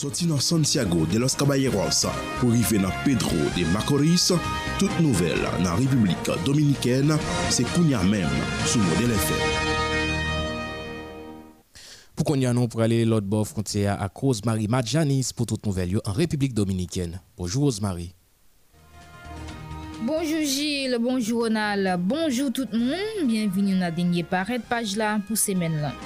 Q: Soti nan Santiago de los Caballeros pou rive nan Pedro de Macorís, tout nouvel nan Republika Dominikèn se kounya menm sou model FM.
C: Pou kon yanon pou ale lot bo frontiya ak Rosemary Madjanis pou tout nouvel yo an Republik Dominikyen. Bonjour Rosemary.
L: Bonjour Gilles, bonjour Ronald, bonjour tout moun. Bienveni nan denye paret paj la pou semen lan.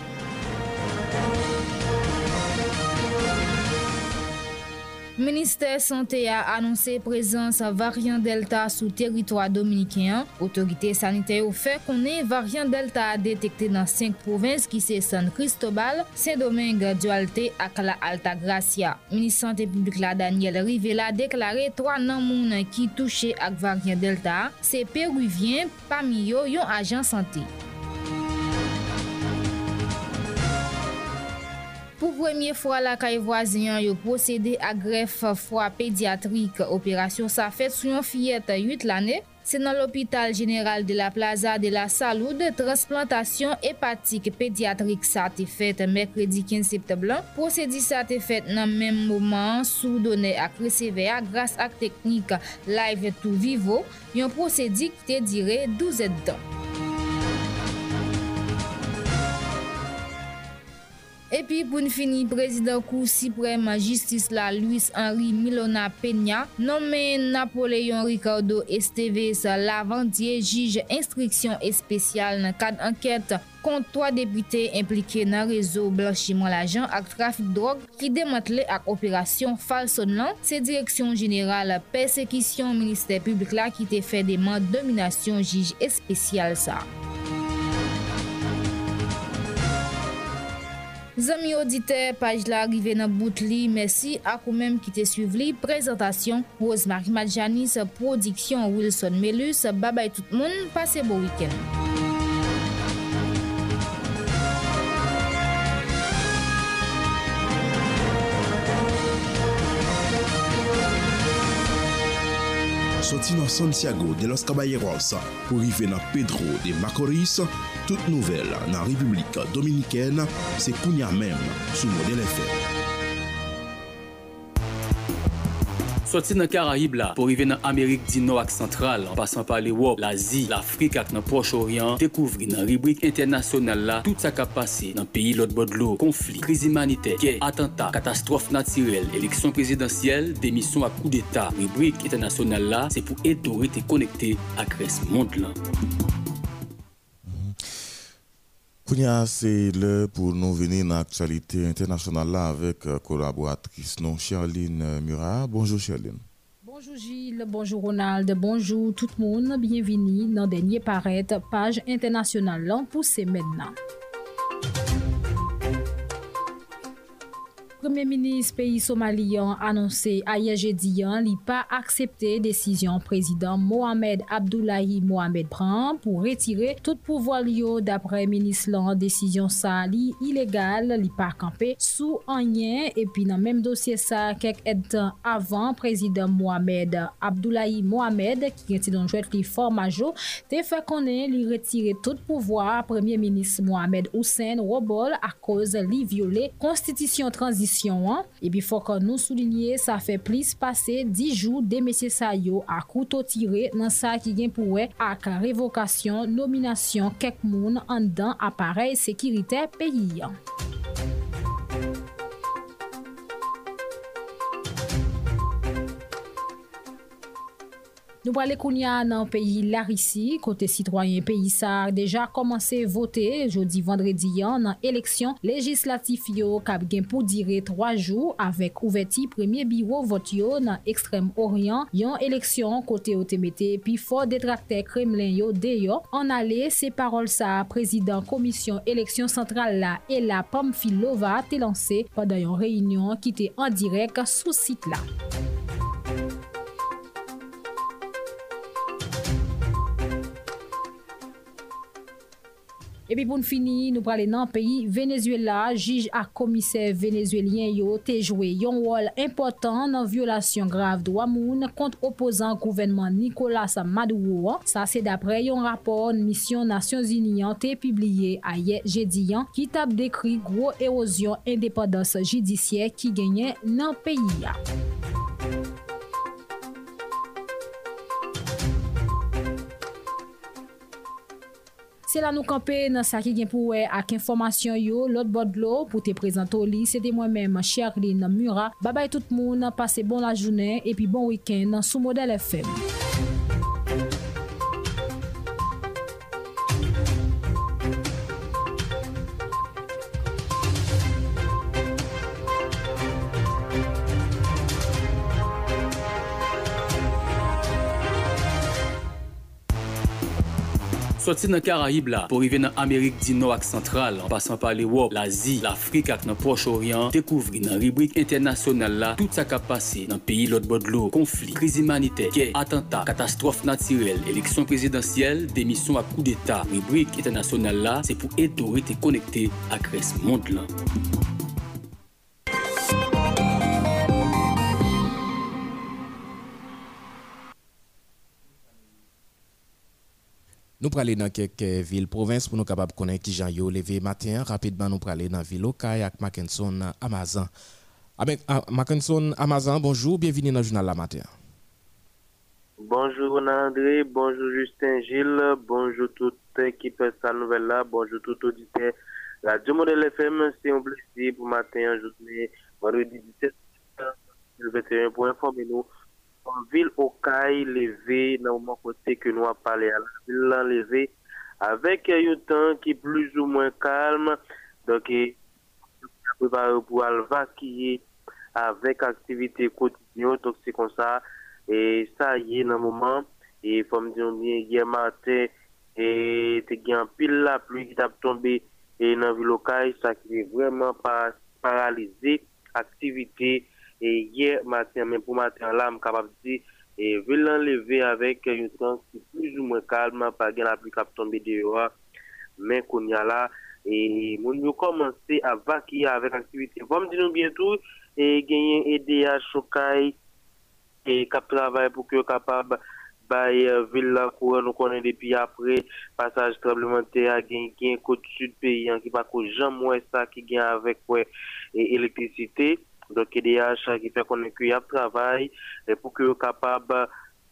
L: Ministèr Santé a anonsè prezans variant Delta sou teritwa Dominikien. Otorite sanite ou fè konè variant Delta a detekte nan 5 provins ki se San Cristobal, Saint-Domingue, Dualte ak la Alta Gracia. Ministèr Santé publik la Daniel Rivela deklare 3 nan moun ki touche ak variant Delta. Se Peruvien, Pamilyo yon ajan santé. Pou premye fwa la kay vwaziyan yo prosede a gref fwa pediatrik. Operasyon sa fet sou yon fiyet 8 lane, se nan l'Hopital General de la Plaza de la Saloude, transplantasyon hepatik pediatrik sa te fet mekredi 15 septeblan, prosedi sa te fet nan menm mouman sou donè ak reseve a grase ak teknik live tou vivo, yon prosedi ki te dire 12 etan. Epi pou n fini, prezident kou siprem justice la Louis Henri Milona Peña, nomen Napoléon Ricardo Esteves Lavandier jige instriksyon espesyal nan kad anket kont 3 depite implike nan rezo blanchiman lajan ak trafik drog ki demantle ak operasyon falson lan se direksyon general persekisyon minister publik la ki te fe deman dominasyon jige espesyal sa. Zami audite, paj la rive nan bout li, mersi ak ou menm ki te suiv li, prezentasyon, Rosemary Madjanis, prodiksyon Wilson Melus, babay tout moun, pase bo wiken.
Q: Soti nan Santiago de los Caballeros pou rive nan Pedro de Macorís, tout nouvel nan Republik Dominikèn se kounya menm sou model FM.
A: Soti nan Karayib la, pou rive nan Amerik di nou ak sentral, an pasan pa l'Ewop, l'Azi, l'Afrik ak nan Proche-Orient, dekouvri nan ribrik internasyonal la, tout sa kap pase nan peyi lot bodlo, konflik, kriz imanite, kè, atenta, katastrofe natirel, eleksyon prezidentyel, demisyon ak kou d'Etat. Ribrik internasyonal la, se pou eto rete konekte ak res mond lan.
B: Kounia, c'est l'heure pour nous venir dans l'actualité internationale là avec euh, collaboratrice non Charline Murat. Bonjour Charline.
D: Bonjour Gilles, bonjour Ronald, bonjour tout le monde. Bienvenue dans dernier paraître page internationale pour ces maintenant. Premier ministre peyi Somaliyan anonsè ayer jediyan li pa aksepte desisyon prezident Mohamed Abdoulaye Mohamed Bran pou retire tout pouvoi li yo dapre menis lan desisyon sa li ilegal li pa kampe sou anyen epi nan menm dosye sa kek etan avan prezident Mohamed Abdoulaye Mohamed ki gen ti donjwet li formajo te fe konen li retire tout pouvoi Premier ministre Mohamed Hussein Robol a koz li viole konstitisyon transisyon misyon an, epi fok an nou soulinye sa fe plis pase 10 jou de mesye sa yo akouto tire nan sa ki gen pou we ak revokasyon nominasyon kek moun an dan aparel sekirite peyi an. Nou pale koun ya nan peyi larisi, kote sitroyen peyi sa deja komanse vote jodi vendredi yan nan eleksyon legislatif yo kab gen pou dire 3 jou avek ouveti premye biwo vot yo nan ekstrem oryan yon eleksyon kote o temete pi fo detrakte kremlin yo deyo. An ale se parol sa prezident komisyon eleksyon sentral la e la Pamfilova te lanse padan yon reynyon ki te an direk sou sit la. Epi pou n fini, nou prale nan peyi Venezuela, jij a komiser venezuelien yo te jwe yon wol important nan violasyon grav do amoun kont opozan gouvenman Nicolas Maduro. Sa se dapre yon rapor misyon Nasyon Ziniyan te pibliye a ye jediyan ki tap dekri gro erosyon indepadans jidisye ki genyen nan peyi ya. Se la nou kampe nan sa ki gen pou we ak informasyon yo, lot bodlo pou te prezento li. Se te mwen men, Sherline Mura. Babay tout moun, pase bon la jounen, epi bon week-end nan sou model FM.
A: Soti nan Karaib la, pou rive nan Amerik di nou ak Sentral, an pasan pa le wop, l'Azi, l'Afrik ak nan Proche-Orient, dekouvri nan ribrik internasyonal la, tout sa ka pase nan peyi lot bodlo, konflik, kriz imanite, ke, atenta, katastrof natirel, eleksyon prezidentyel, demisyon ak kou d'Etat. Ribrik internasyonal la, se pou eto rete konekte ak res mond lan.
C: Nous parlons dans quelques villes, provinces pour nous capables de connaître qui j'en yo levé matin. Rapidement, nous parlons dans la ville locale avec Mackinson Amazon. Avec Mackinson Amazon, bonjour, bienvenue dans le journal la matin.
R: Bonjour André, bonjour Justin Gilles, bonjour toute équipe sa nouvelle là, bonjour tout auditeur Radio Modèle FM, c'est un plaisir pour matin, journée, vendredi 17 2021 pour informer nous en ville au CAI levé le moment côté que nous avons parlé à la ville levé avec un temps qui est plus ou moins calme. Donc préparé pour vaquer avec activité quotidienne. Donc c'est comme ça. Et ça y est dans le moment. Et comme dire bien hier matin et tu as pile la pluie qui t'a tombé et dans la ville au CAI ça qui est vraiment paralysé activité et hier matin, même pour matin là, je capable de dire, et l'enlever avec un temps qui plus ou moins calme, pas bien la pluie qui tomber dehors, mais qu'on y a là, et nous commencé à vaquer avec l'activité. Comme dire bientôt, et gagner EDH Chokai, et cap travail pour que capable bay ville la cour nous connaît depuis après passage tremblement de terre gain gain sud pays qui pas jamais ça qui gagne avec ouais électricité il des achats qui fait qu'on a travail pour que capable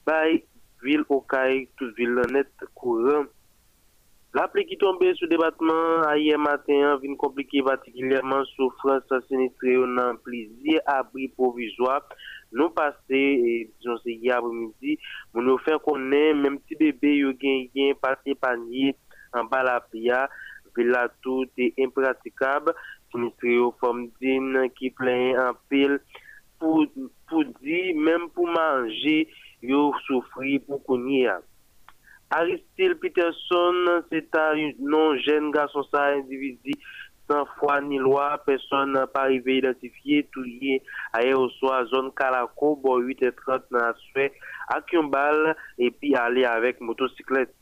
R: de ville au CAI, toute ville net courant. La pluie qui tombait sur le département hier matin vient compliquer particulièrement souffrance sinistrée dans plusieurs abris provisoires. Nous passons, disons, c'est hier après-midi, nous faire connaître, même si bébé yo gagné, passé panier en bas la pia, ville tout est impraticable ministre au forme qui plein en pile pour pour dire même pour manger yo souffrir pour connaître Aristide Peterson c'est un non jeune garçon ça individu sans foi ni loi personne n'a pas arrivé identifié tout lié à au soir zone Calaco bon 8h30 dans la suite à balle et puis aller avec motocyclette.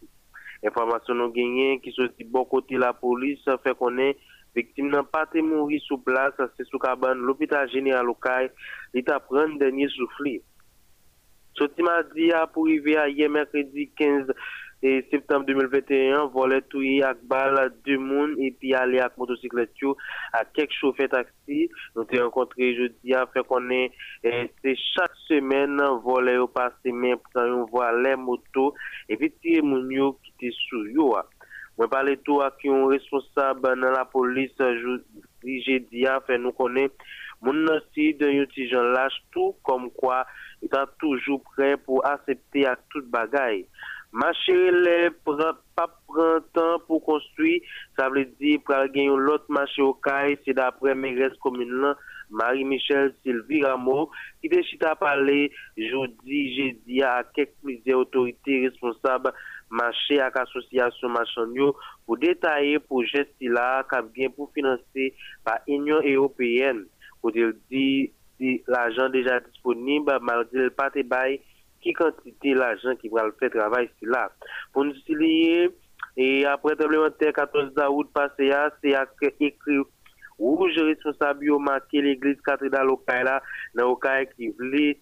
R: Information nous gagné qui sorti bon côté la police fait connaître Victime n'a pas été mort sur place, c'est sous cabane l'hôpital général local, il t'a pris dernier souffle. Ce mardi a pour arriver à hier mercredi 15 septembre 2021, volet touye ak bal deux moun et puis aller avec motocyclette à quelques chauffeurs taxi. Nous t'ai rencontré jeudi à faire connaître c'est chaque semaine volet au passé mais pour on voit les motos et puis tirer moun yo qui était sous yo. Mwen pale tou ak yon responsab nan la polis je diya fe nou konen moun nasi de yon ti jan laj tou kom kwa etan toujou pre pou asepte ak tout bagay. Mache le pa pran tan pou konstwi, sa vle di pral gen yon lot mache okay, se dapre meres komin lan Marie-Michel Sylvie Rameau, ki de chita pale jodi je diya ak kek plize otorite responsab marché avec l'association Machanio pour détailler le projet là qui pour financer par l'Union européenne. Pour dire si l'argent déjà disponible, malgré le de bail, qui quantité l'argent qui va le faire travail ici là. Pour nous souligner, et après le 14 août passé, c'est écrit rouge responsable marqué l'église cathédrale locale là, dans le qui voulait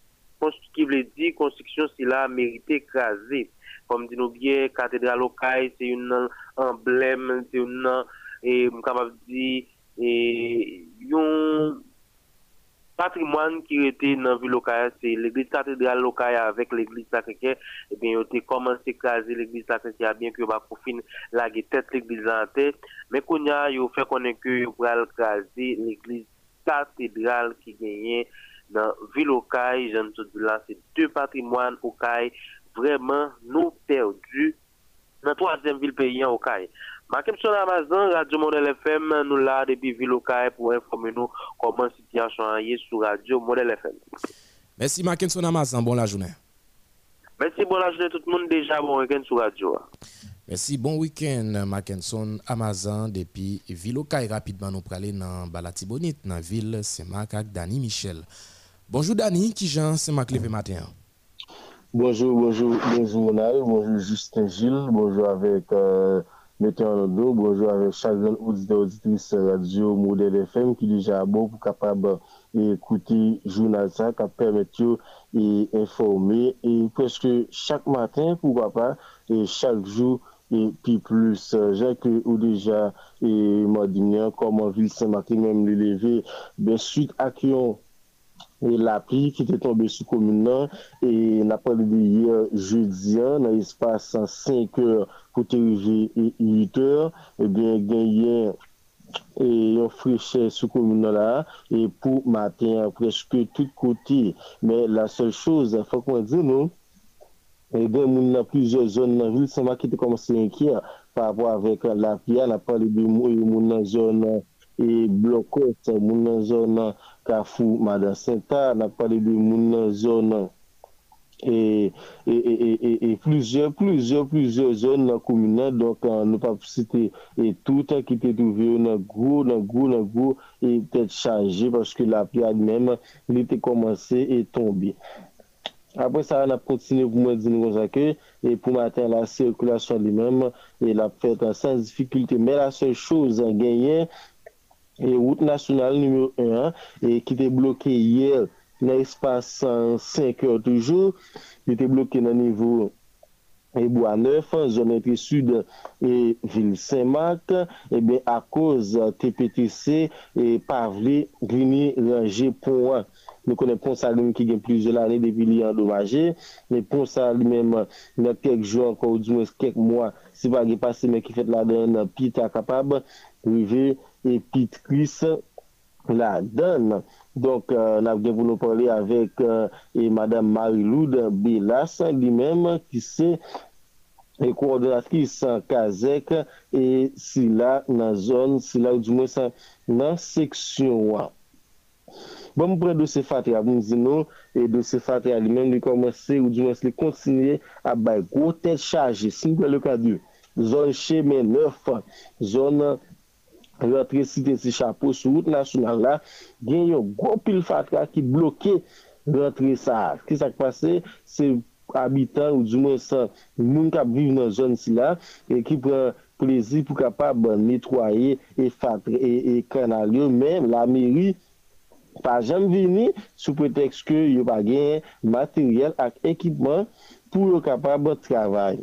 R: qui dire construction si là mérité écrasé comme dit nous bien, cathédrale locale, c'est un emblème, c'est un, et, capable de dire, et, un patrimoine qui était dans la ville locale, c'est l'église cathédrale locale avec l'église sacrée et bien, ils ont commencé à écraser l'église sacrée bien que va pour finir la tête l'église en. Mais qu'on a, ils ont fait connaître que ils écraser l'église cathédrale qui gagnait dans la ville locale, j'aime là, c'est deux patrimoines au vraiment nous perdu dans la troisième ville paysan au CAI. Makem Amazon, Radio Model FM, nous là depuis ville au CAI pour informer nous comment la situation est sur Radio Model FM.
C: Merci Mackinson Amazon, bon la journée.
R: Merci, bon la journée tout le monde, déjà bon week-end sur Radio.
C: Merci, bon week-end Mackinson Amazon depuis CAI. Rapidement, nous aller dans Balatibonite, dans la ville Saint-Marc avec Dani Michel. Bonjour Dani, qui Jean Saint-Marc matin?
S: Bonjour, bonjour, bonjour bonjour Justin Gilles, bonjour avec euh, Météo bonjour avec chaque auditeur auditrice radio Modèle FM qui déjà bon pour capable d'écouter le journal ça, qui permet d'informer et presque chaque matin, pourquoi pas, et chaque jour et puis plus. J'ai que ou déjà et m'a dit comment ville Saint-Martin même le lever, suite à qui on la pli ki te tombe sou komune nan, e na pali de ye jeudyan nan espase 5 or pou te rive 8 or, e ben genyen yon friche sou komune la, e pou maten preske tout kote. Men la sel chose, fok mwen di nou, e ben moun nan plizye zon nan vil, san va ki te komanse enkye, pa avwa avek la pli, na pali de moun nan zon nan, e blokot moun nan zon nan Kafou Madan Senta, nan pale de moun nan zon nan. E, e, e, e, e plusieurs, plusieurs, plusieurs zon nan koumina, donk an nou pa psite e toutan ki te touve yo nan gro, nan gro, nan gro e te chanje, paske la piad mèm li te komanse e tombe. Apre sa an ap kontine pou mwen di nou konjake e pou maten la sirkulasyon li mèm e la fèt an sans difikilte, mè la sèl chouz an genyen et route nationale numéro 1 et qui était bloquée hier nan espas 5 heures toujou, qui te bloke nan nivou e et bois neuf, zone entrée sud e vil Saint-Marc, eh e ben a koz TPTC e et grini Grigny, pon Pont Nou konen pon sa lume ki gen plize l ane depi li endomaje. Men pon sa li menman nan kek jou anko ou di mwen kek mwa si pa ge pase men ki fet la den pita kapab rive epitris la dan. Donk euh, nan gen pou nou pale avek euh, e Madame Marie-Loude Belas li menm ki se e koordinatris Kazek e si la nan zon, si la ou di mwen sa nan seksyon wan. Bon mwen pre de se dosye a moun zino, e de se dosye a li menm li komanse ou di mwen se li kontinye a bay gwo tel chaje, sin kwen le kadu. Zon che men neuf, zon rentre site si chapo sou route nasyonal la, gen yon gwo pil fatra ki bloke rentre sa. Ki sa kpase, se abitan ou di mwen san moun kap vive nan zon si la, e ki pre plezi pou kapab netwaye e fatre e, e kanal yo, men la meri pa jem vini sou preteks ke yo pa gen materyel ak ekipman pou yo kapab travay.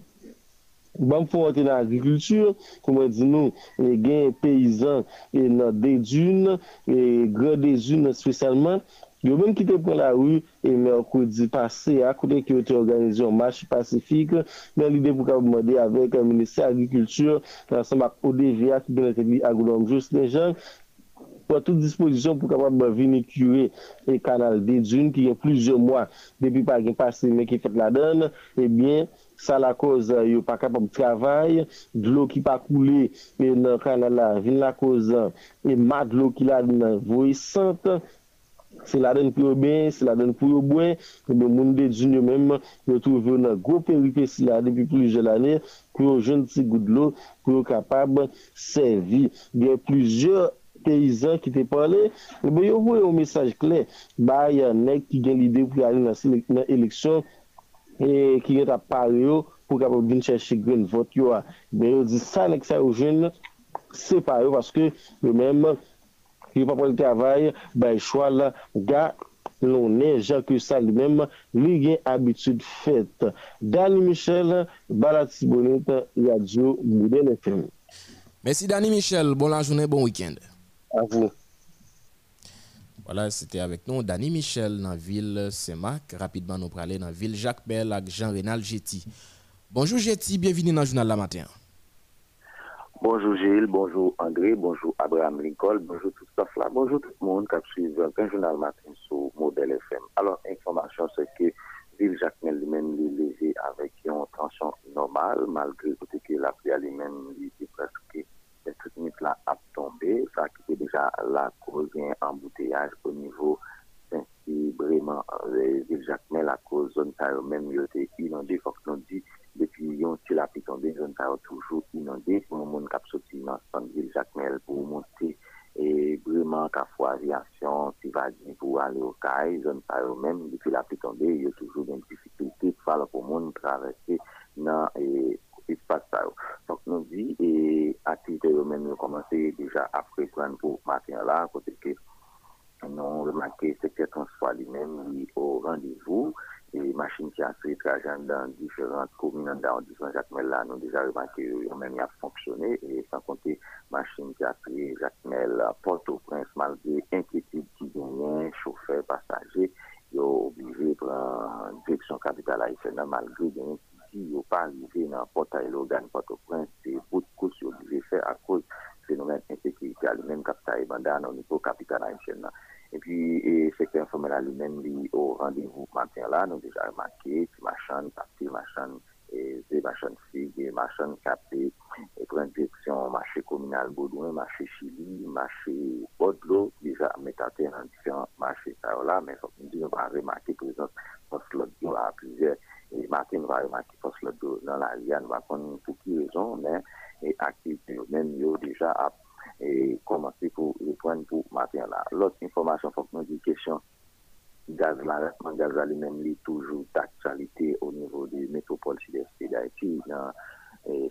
S: Ban pou fote nan agrikultur, kouman di nou, gen peyizan e, nan dedun, e, gre dedun spesyalman, yo men ki te pon la ou, e men kou di pase, akoute ki yo te organize yon match pasifik, men li de pou ka pou mwade avek minister agrikultur, lansan bak ODVA ki ben ete li agounan jous le jan, pou a tout disposisyon pou kapab vini kure e kanal dedun, ki yon plizye mwa, depi pa gen pase men ki fet la dan, e eh bien, sa la koz yo pa kapab travay, dlo ki pa koule nan kanal la, vin la koz e madlo ki la nan voye sante, se la den pou yo ben, se la den pou yo bwen, ebe moun de djun yo menm, yo touve nan gwo peripe si la depi pluje lane, pou yo jen ti goudlo, pou yo kapab servi. Bien pluje peyizan ki te pale, ebe yo vwe yo mesaj kle, ba yon nek ki gen lide pou yale nan eleksyon, e ki gen ta pale yo, pou kapab vin chèche gren vot yo a. Ben yo di sa nek sa yo jen, se pa yo, paske yo menm, yo pa pale travay, ba yon chwa la, ga lonen, jan ke sa li menm, li gen abitud fèt. Dani Michel, Balati Bonet, Yadjo, Mouden FM.
C: Mèsi Dani Michel, bon la jounen, bon wikend.
S: À vous.
C: Voilà, c'était avec nous Dani Michel dans la ville Saint-Marc. Rapidement, nous parler dans la ville Jacques Bell avec Jean-Rénal Getty. Bonjour Getty, bienvenue dans le journal La Matin.
T: Bonjour Gilles, bonjour André, bonjour Abraham Lincoln, bonjour tout ça bonjour tout le monde qui suit un journal matin sur Modèle FM. Alors, information, c'est que ville Jacques Bell lui-même est levé avec une tension normale, malgré que la pluie lui-même est presque tout nif la ap tombe, sa ki te deja la koze embouteillaj o nivou sensi breman vil jakmen la koze zon ta yo menm yo te inonde fok non di depi yon ti la pi tombe zon ta yo toujou inonde pou moun kap soti nan san vil jakmen pou monte e breman ka fwa avyasyon si vajin pou ale okay zon ta yo menm depi la pi tombe yo toujou gen difikilte pou moun travese nan e espace ça. Donc, nous dit, et activité même nous commencé déjà à prendre pour matin là, côté que nous remarqué secteur transport lui-même au rendez-vous. Et machines qui a fait trajet dans différentes communes d'arrondissement Jacmel là, nous déjà remarqué même a fonctionné. Et sans compter machine qui a pris Jacmel Port-au-Prince malgré inquiétude qui gagnait, chauffeur, passager, ils obligé de prendre direction capitale haïtienne malgré gagner si yo pa arrive nan potay logan Port-au-Prince, se bout kous yo dive fè a kouz fenomen ensekirite a li men kapta e banda nan nivou kapitan a enchen nan. E pi, sekte informel a li men li o randevou matin la, nou deja remake, ti machan, pati machan, e, ze machan fig, e, machan kapte, e pren direksyon mache kominal Boudouin, mache Chili, mache Bodlo, deja metate nan disyon mache sa yo la, men fok nou di nou pa remake prezant, fos lòd yo a plizer, et Martin va remarquer force l'autre dans la RIA, on va prendre pour qui raison, mais et activité même yo déjà à et commencer pour reprendre pour matin là. L'autre information, faut que nous disions question gaz l'arrêtement gaz lui-même est toujours d'actualité au niveau des métropoles sud-est d'Haïti.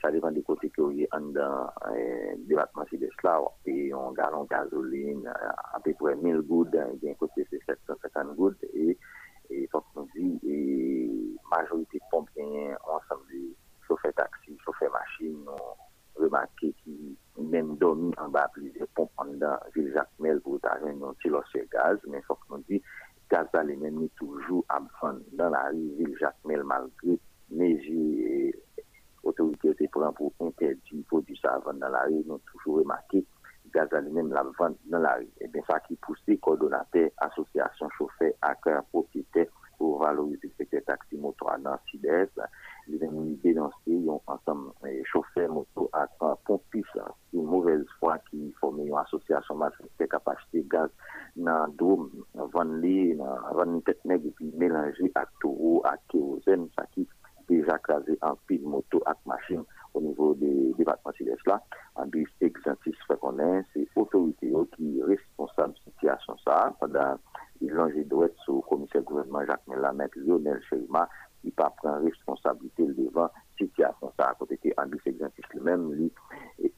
T: Ça dépend des côtés que vous en dans le département sud-est là. Et on gallon gasoline à peu près 1000 gouttes, il y a un côté c'est 750 gouttes. Et faut qu'on dise, la majorité pompe ensemble de chauffeurs taxi, chauffeurs machine, on remarqué qui même dormi en bas plusieurs pompes dans ville Jacques Mel pour avoir un petit gaz, mais faut qu'on dise gaz lui-même toujours à dans la ville Jacques Mel malgré mesures autorités pour interdire produit ça dans la rue, nous toujours remarqué gaz an li menm la vande nan la ri. E eh ben sa ki pousse kordonate asosyasyon choufe ak propite pou valorize sekte taksi moto anan sides. Li menm li denonse yon ansam choufe moto ak pompis yon mouvez fwa ki fome yon asosyasyon masriste kapasite gaz nan doum van li van ni tetneg epi melange ak touro ak kerozen sa ki deja krasi an pil moto ak machin o nivou de debatman sides la. an bis egzantis est, c'est l'autorité qui est responsable de situation ça. Pendant il longe doit être sous commissaire gouvernement Jacques Melamed, Lionel Cheima, qui pas prend responsabilité devant situation ça à côté en but exemptif lui-même, lui,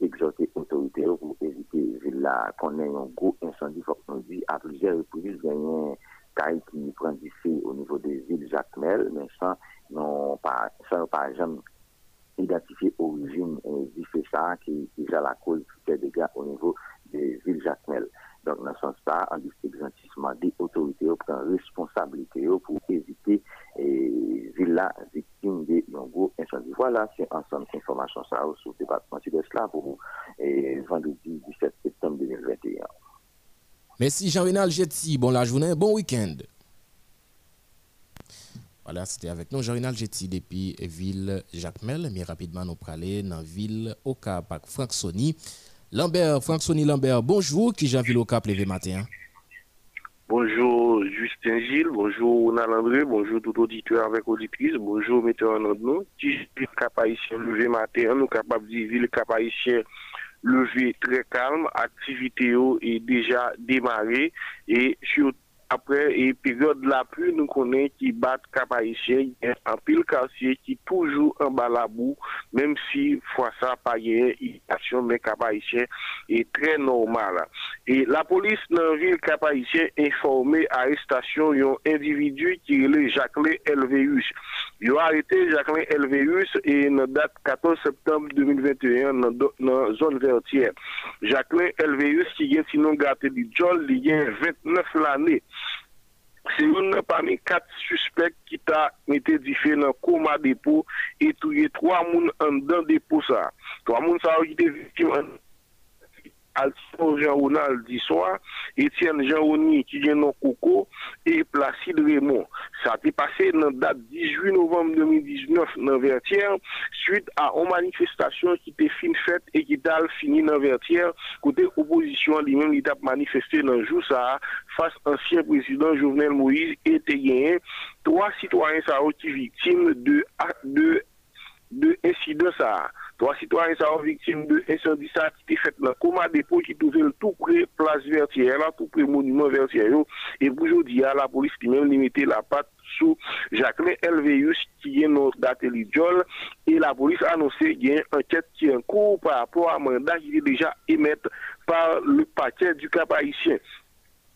T: exhorter l'autorité pour éviter là qu'on ait un gros incendie, faut qu'on dit à plusieurs reprises, gagner caille qui prend du feu au niveau des villes Jacmel, mais sans, non, pas, sans par exemple identifier origine du fait ça qui est déjà la cause des dégâts au niveau des villes Jacmel. Donc, dans ce sens-là, en distinction des autorités prend responsabilité pour éviter et villes victimes de gros incendie. Voilà, c'est ensemble d'informations ça sur le département sud-est pour vendredi 17 septembre 2021.
C: Merci Jean-Renal Jetsi. Bon la journée, bon week-end. Voilà, c'était avec nous Jean-Renal Jetsi depuis ville Jacmel. Mais rapidement, nous parler dans ville au Cap Franck Sony. Lambert, Franck Sony Lambert, bonjour, qui vu au Cap levé matin.
U: Bonjour Justin Gilles, bonjour Ronald André, bonjour tout auditeur avec auditrice, bonjour metteur en ordre. Qui le Cap Haïtien levé matin, nous capables de dire le Cap Haïtien levé très calme, activité est déjà démarrée et surtout après et période la pluie nous connaissons qui bat cap haïtien un pile quartier qui toujours en bas la même si fois ça pas irritation mais est très normal. Et la police dans la ville cap informé arrestation d'un individu qui est Jacqueline Elveus il a arrêté Jacqueline Elveus et dans date 14 septembre 2021 dans la zone vertière. Jacqueline Elveus qui est sinon gâté du Jol il y a 29 l'année c'est une parmi quatre suspects qui t'a du fait dans coma dépôt et tué trois personnes en dedans dépôt ça. Trois personnes ont été victimes Alcino Jean-Ronald soir, Etienne Jean-Roni qui vient dans Coco et Placide Raymond. Ça a été passé dans la date 18 novembre 2019 dans Vertière suite à une manifestation qui était fin faite et qui a fini dans Vertière côté opposition lui-même il a manifesté dans le jour ça face à l'ancien président Jovenel Moïse et était trois citoyens été victimes de de de incidents ça. Trois citoyens sont victimes de incendie qui était fait dans le coma dépôt qui trouvait tout près place vertière, là, tout près monument vertière. Et aujourd'hui, la police qui même limité la patte sous Jacqueline Elveus qui est notre date et la police a annoncé qu'il y a une enquête qui est en cours par rapport à un mandat qui est déjà émis par le paquet du cap haïtien.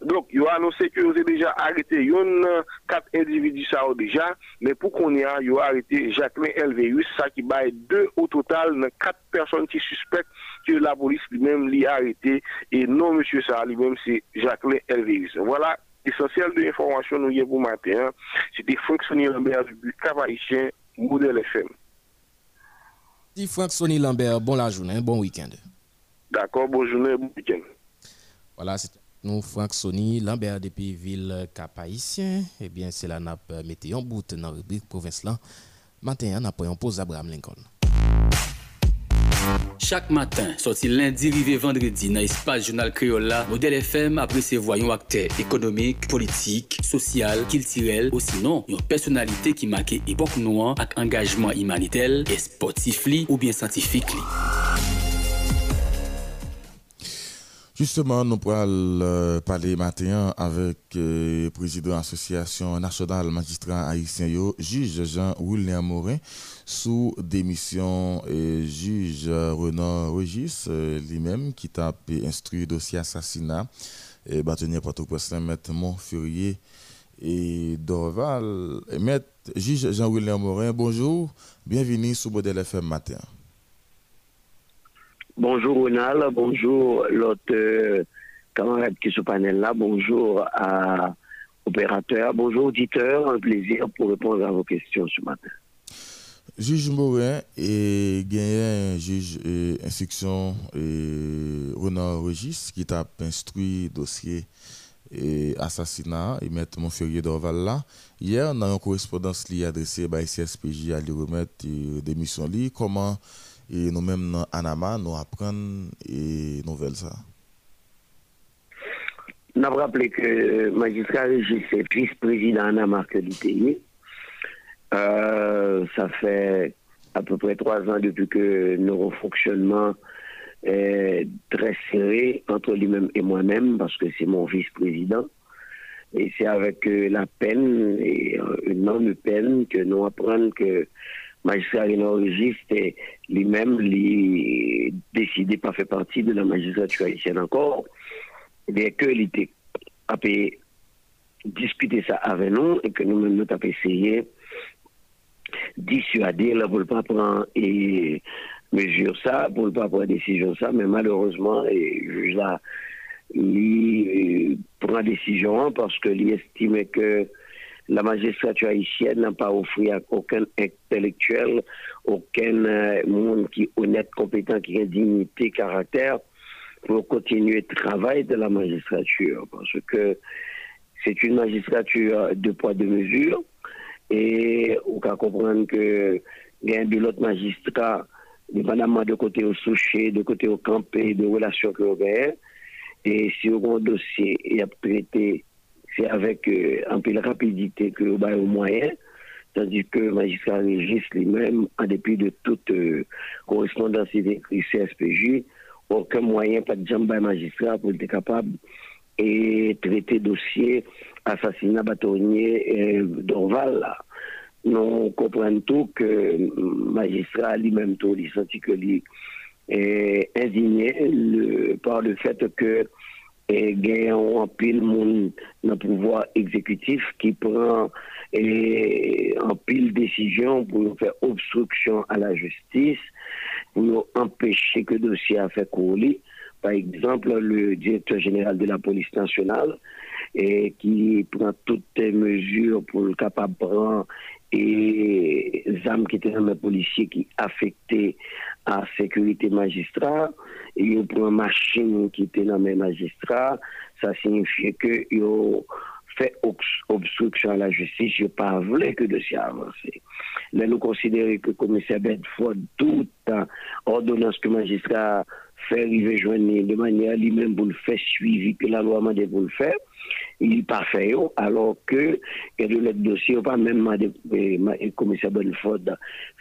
U: Donc, il a annoncé vous avez déjà arrêté yon quatre individus ça déjà, mais pour qu'on ait, il a arrêté Jacqueline Elveus, ça qui baille deux au total, quatre personnes qui suspectent que la police lui-même l'a arrêté, et non, monsieur ça, lui-même, c'est Jacqueline Elveus. Voilà, l'essentiel de l'information nous y pour matin. C'était Franck Sonny Lambert du Cap Modèle FM.
C: Franck Sonny Lambert, bon la journée, bon week-end.
V: D'accord, bonne journée, bon week-end.
C: Voilà, c'est nous, Franck Sony, Lambert depuis ville Cap-Haïtien. Eh bien, c'est la nappe mettez en bout dans la rubrique province là. Matin, on a Abraham Lincoln.
A: Chaque matin, sorti lundi, rivé vendredi, dans l'espace journal créole là, Modèle FM après ses voyons acteurs économiques, politiques, social, culturel, ou sinon, une personnalité qui marque époque noire avec engagement humanitaire et sportif ou bien scientifique.
B: Justement, nous pourrons euh, parler matin avec le président de l'Association nationale magistrat haïtien, juge Jean-William Morin, sous démission et juge Renan Regis, euh, lui-même, qui t'a instruit dossier assassinat et bâtonnier Port-au-Prince, maître Montfurier et Dorval. Maître juge Jean-William Morin, bonjour, bienvenue sur Modèle FM matin.
W: Bonjour Ronald, bonjour l'autre euh, camarade qui est sur panel là, bonjour opérateur, bonjour auditeur, un plaisir pour répondre à vos questions ce matin.
B: Juge Morin et gagné un juge et instruction et Renan Regis qui t'a instruit dossier et assassinat et mettre mon férié d'Orval là. Hier, dans une correspondance liée adressée par CSPJ à lui remettre euh, des missions li. Comment et nous-mêmes dans Anama, nous apprenons et nouvelles ça.
W: On a rappelé que le magistrat Régis est vice-président Anama que l'ITI. Euh, ça fait à peu près trois ans depuis que notre fonctionnement est très serré entre lui-même et moi-même, parce que c'est mon vice-président. Et c'est avec euh, la peine, et euh, une énorme peine, que nous apprenons que magistrat rénorégiste lui-même lui décidé pas faire partie de la magistrature haïtienne encore. Que il était a pu discuter ça avec nous et que nous-mêmes nous avons essayé dissuader là pour ne pas prendre et mesure ça pour ne pas prendre décision ça mais malheureusement et juge là il prend décision parce que il estimait que la magistrature haïtienne n'a pas offert à aucun intellectuel, aucun euh, monde qui est honnête, compétent, qui a dignité, caractère, pour continuer le travail de la magistrature. Parce que c'est une magistrature de poids, de mesure. Et on peut comprendre que il y a de l'autre magistrat, dépendamment de côté au souché, de côté au campé, de relations que vous avez. Et si on a un dossier et a traité avec euh, un peu de rapidité que avez au moyen, tandis que le magistrat Régis lui-même, en dépit de toute euh, correspondance le CSPJ, aucun moyen, pas de jambe magistrat pour être capable et traiter dossier assassinat bâtonnier euh, d'Orval. Nous comprenons tout que magistrat lui-même, tout, il senti que est indigné par le fait que et gagnant en pile le pouvoir exécutif qui prend et, en pile décision pour faire obstruction à la justice, pour empêcher que le dossier a fait couler. Par exemple, le directeur général de la police nationale qui prend toutes les mesures pour le capable et armes qui étaient dans les policiers qui affectaient à sécurité magistrat, et ils prend une machine qui était dans les magistrats, ça signifie que ont fait obs- obstruction à la justice, je pas voulu que dossier avance. Là, nous considérons que le commissaire Bedford, toute ordonnance que le magistrat fait arriver joindre de manière lui-même pour le faire suivi que la loi m'a pour le faire, il pas fait, alors que a de l'autre dossier, pas même le commissaire Belfort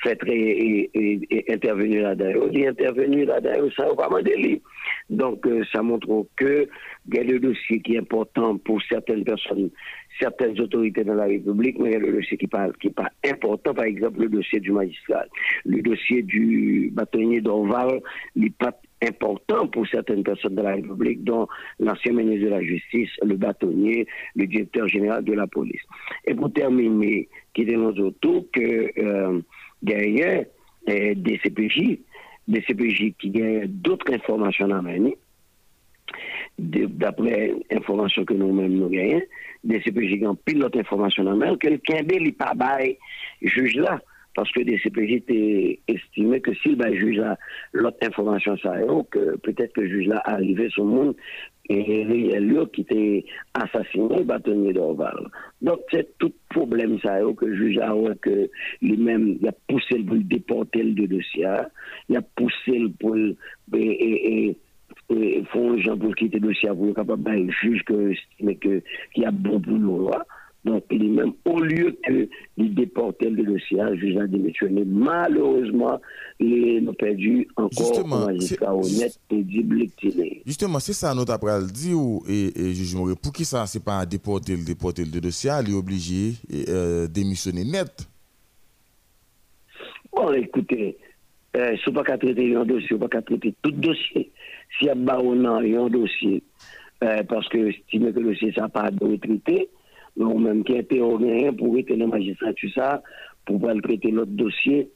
W: fait et, et- et intervenir là-dedans. Il dit intervenir là-dedans, ça va pas lui. Donc, euh, ça montre que il y a le dossier qui est important pour certaines personnes, certaines autorités dans la République, mais il y a le dossier qui n'est pas important, par exemple le dossier du magistrat, le dossier du bâtonnier d'Orval, n'est pas important pour certaines personnes de la République, dont l'ancien ministre de la Justice, le bâtonnier, le directeur général de la police. Et pour terminer, qui dénonce autour que euh, derrière euh, des CPJ, des CPJ qui gagnent d'autres informations à mener, d'après information que nous-mêmes nous gagnons, des CPJ qui ont pile d'autres informations à mener, quelqu'un n'est pas bail juge là. parce que DCPJ était estimé que s'il va juge l'autre information, ça que peut-être que le juge là arrivé sur le monde et lui qui était assassiné, bâtonnier d'Orval. Donc c'est tout problème ça que le juge a que lui-même il a poussé pour déporter le dossier, il a poussé pour et, et, et, font les gens pour quitter le dossier pour capable de juge que mais que qui a bon pour nous donc, il même, au lieu que il déporte le dossier, le juge a démissionné. Malheureusement, il a perdu encore un magistrat honnête et
B: Justement, c'est ça notre après dit ou et, et juge pour qui ça c'est pas déporter le déporter le dossier, il est obligé de euh, démissionner net?
W: Bon, écoutez, euh, si pas traiter un dossier, on pas traiter tout dossier. S'il y a un dossier, euh, parce que estime que le dossier ça pas de traiter, ou même qui était rien pour être dans la magistrature ça, pour pouvoir traiter l'autre dossier,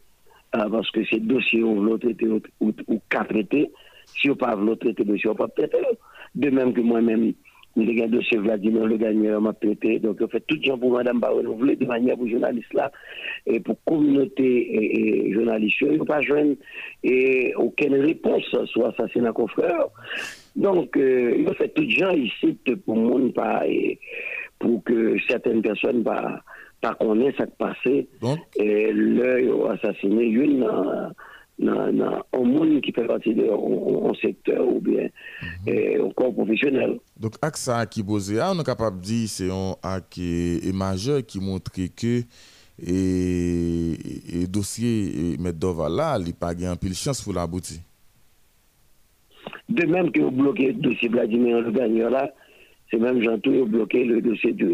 W: euh, parce que ces dossiers ont l'autre traité ou, ou, qu'à traiter, si on pas l'autre traiter dossier, on pas traiter. De même que moi-même, le dossier Vladimir Le Gagneur m'a traité, donc on fait tout le temps pour Madame renouveler de manière pour journalistes là, et pour communauté et, et journalistes, ils n'ont pas joindre aucune réponse sur assassinat confrère. Donc, euh, il fait tout le gens ici pour monde pas. Et, pour que certaines personnes pas pas connaissent ce qui passé et l'œil assassiné une nan an moun ki fè pati de an sektor ou bien an kon profesyonel. Donk
B: ak sa ak ki boze a, an an kapap di se an ak e maje ki montre ke e dosye met dova la li pa gen pil chans pou la
W: bouti. De menm ki ou bloke dosye Vladimir Lugano la, se menm jantou ou bloke le dosye du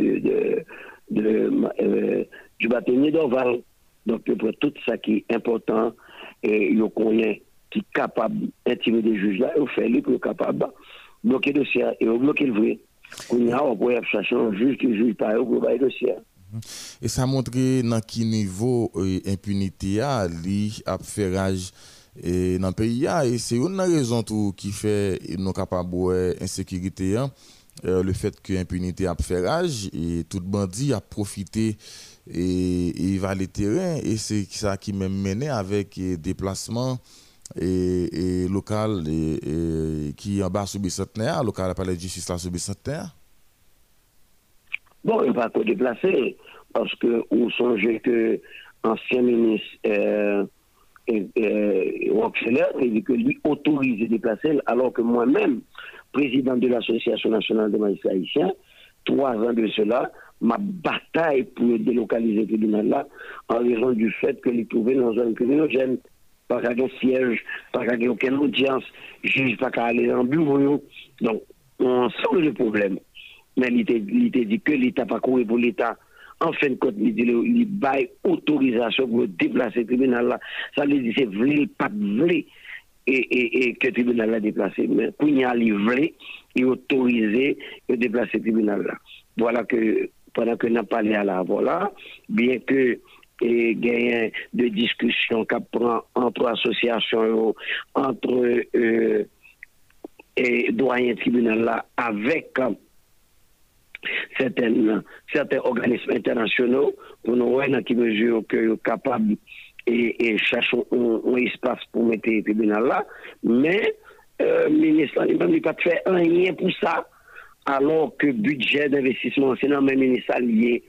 W: batenye doval. Donk pou tout sa ki important E, yo konyen ki kapab intime de juj la, yo fè li pou yo kapab blokè dosya, yo blokè l vre. Konyen a wap wè ap sasyon juj ki juj pa yo pou baye
B: dosya. E sa montre nan ki nivou e, impunite ya li ap feraj e, nan peyi ya e se yon nan rezon tou ki fe nou kapabwe insekirite ya e, le fet ki impunite ap feraj e tout bandi ap profite et, il va les terrains et c'est ça qui m'a mené avec des déplacements et, local et, qui en bas sur bicentenaire, local palais de justice là sur bicentenaire.
W: Bon, il va pas déplacer parce que on songe que ancien ministre euh, euh, dit que lui autorise déplacer alors que moi-même président de l'Association nationale des magistrats haïtiens, trois ans de cela, ma bataille pour délocaliser le tribunal là, en raison du fait que qu'il trouvait dans un criminogène, pas qu'à siège, pas qu'à aucune audience, juge pas qu'à aller en bureau. Donc, on sent le problème. Mais il était dit que l'État pas couru pour l'État. En fin de compte, il dit il bail autorisation pour déplacer le tribunal là. Ça veut dire c'est vrai, pas vrai et, que le tribunal a déplacé. Mais quand il a livré, il autorisé de déplacer le tribunal là. Voilà que pendant que nous parlé à la voilà, bien que et gagne de discussions qui prend entre associations, entre euh, et doyens tribunal là, avec certaines, certains organismes internationaux pour nous voir dans quelle mesure que sont capables et, cherchons un, espace pour mettre le tribunal là. Mais euh, le ministre n'a pas fait rien pour ça, alors que le budget d'investissement, c'est dans le même ministre allié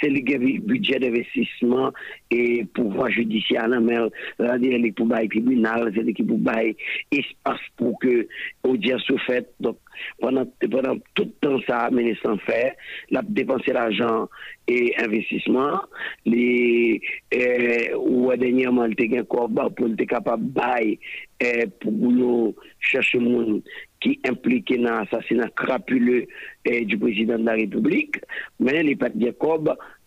W: c'est le budget d'investissement et pouvoir judiciaire mais c'est-à-dire pour bail tribunal c'est qui pour bail espace pour que audience soit faite. Donc pendant pendant tout le temps ça ministre en fait la dépenser l'argent et investissement les euh, ou dernièrement il était pour être capable bail euh, pour chercher monde qui impliqué dans l'assassinat crapuleux eh, du président de la République, mais les pas de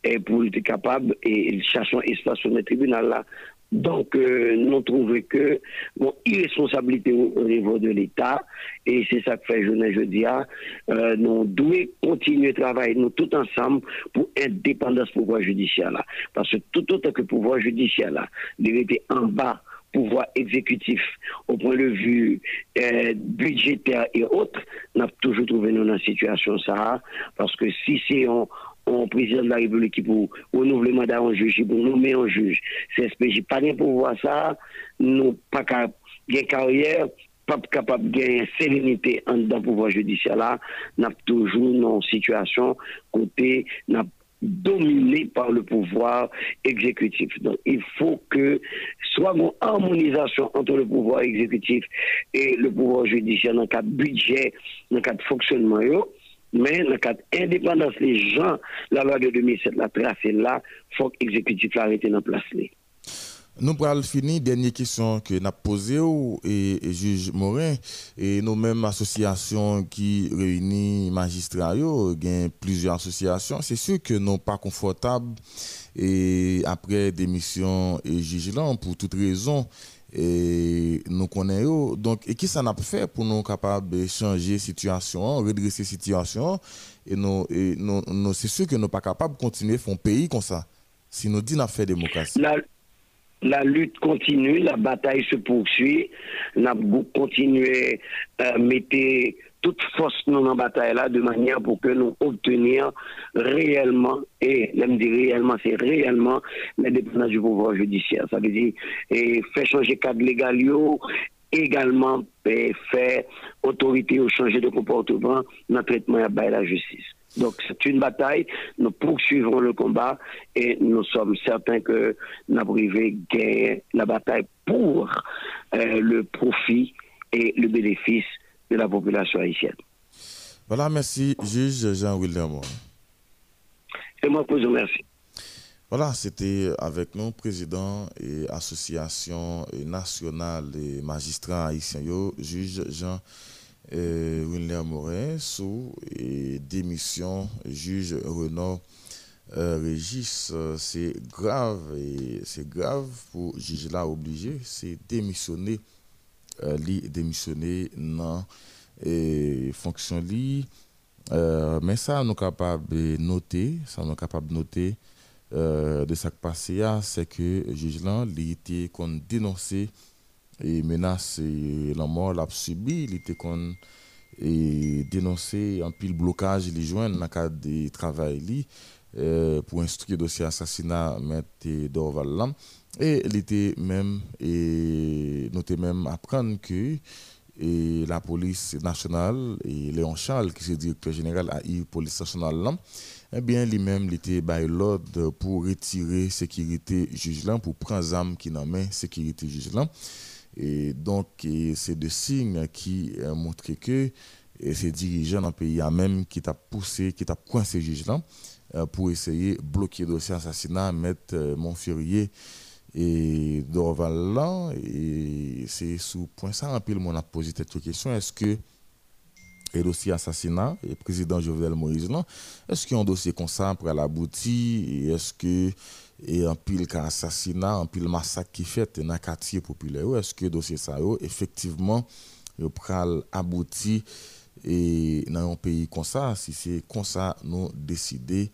W: eh, pour être capable et chercher un espace sur le tribunal là. Donc, euh, nous trouvons que, bon, irresponsabilité au, niveau de l'État, et c'est ça que fait journée jeudi, euh, nous devons continuer à travailler, nous tous ensemble, pour indépendance pouvoir judiciaire là. Parce que tout autre que pouvoir judiciaire là, il était en bas pouvoir exécutif au point de vue euh, budgétaire et autres, n'a toujours trouvé nous dans une situation ça, parce que si c'est un, un président de la République qui pour renouveler le mandat en juge, pour nommer un juge. CSPJ pas bien pour voir ça, nous pas qu'à carrière, pas capable de gagner sérénité en dans le pouvoir judiciaire là, n'a toujours une situation côté dominé par le pouvoir exécutif. Donc, il faut que soit une harmonisation entre le pouvoir exécutif et le pouvoir judiciaire dans le cadre budget, dans le cadre fonctionnement. Mais dans le cadre indépendance, les gens, la loi de 2007 l'a tracé là, il faut que l'exécutif l'arrête dans place.
B: Nous pourrons finir. Dernière question que nous avons posée et, juge Morin. Et nos mêmes associations qui réunissent magistrats, plusieurs associations. C'est sûr que nous pas confortables et après démission et juge pour toute raison et nous connaissons donc et qui ça n'a pas fait pour nous capables de changer situation redresser situation? Et nous, nous, c'est sûr que nous pas capables de continuer à faire un pays comme ça si nous disons fait démocratie
W: la lutte continue, la bataille se poursuit. Avons continué à mettre toute force dans la bataille là de manière pour que nous obtenions réellement, et même dire réellement, c'est réellement l'indépendance du pouvoir judiciaire. Ça veut dire et faire changer cadre légal également faire autorité au changer de comportement dans le traitement de la justice. Donc c'est une bataille, nous poursuivrons le combat et nous sommes certains que nous avons gagner la bataille pour euh, le profit et le bénéfice de la population haïtienne.
B: Voilà, merci, juge Jean-William.
W: C'est moi qui vous remercie.
B: Voilà, c'était avec nous, président et association nationale des magistrats haïtiens, juge Jean euh, Morin sous démission juge Renaud euh, Régis. C'est grave et c'est grave pour juge là obligé, c'est démissionner, euh, démissionner dans fonction li. mais ça, nous capable de noter, ça nous capable de noter de ce qui passé, c'est que le juge là, il dénoncé et menace la mort l'a subi il était et dénoncé un pile blocage les joindre dans le cadre du travail euh, pour instruire dossier assassinat M. Dorval et il était même et même apprendre que la police nationale et Léon Charles qui est directeur général à la police nationale eh bien lui-même il était l'ordre pour retirer sécurité juge pour prendre armes qui n'en main sécurité juge et donc, c'est des signes qui euh, montrent que ces dirigeants dans le pays même qui t'a poussé, qui t'a coincé ces juges là pour essayer de bloquer le dossier assassinat, mettre euh, Montfurier et Dorval là. Et c'est sous point ça, un peu le monde a posé cette question. Est-ce que le dossier assassinat, et président Jovenel Moïse là, est-ce qu'il y a un dossier comme ça pour l'aboutir Est-ce que et un pile assassinat, un pile massacre qui fait dans le quartier populaire. Est-ce que dossier ça, effectivement, pral abouti et dans un pays comme ça, si c'est comme ça, nous décider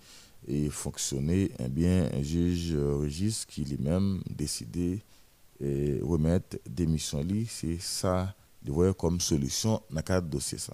B: et fonctionner, eh bien, un juge Régis qui lui-même décidé et remettre démission c'est ça, de voir comme solution dans le cadre de dossier ça.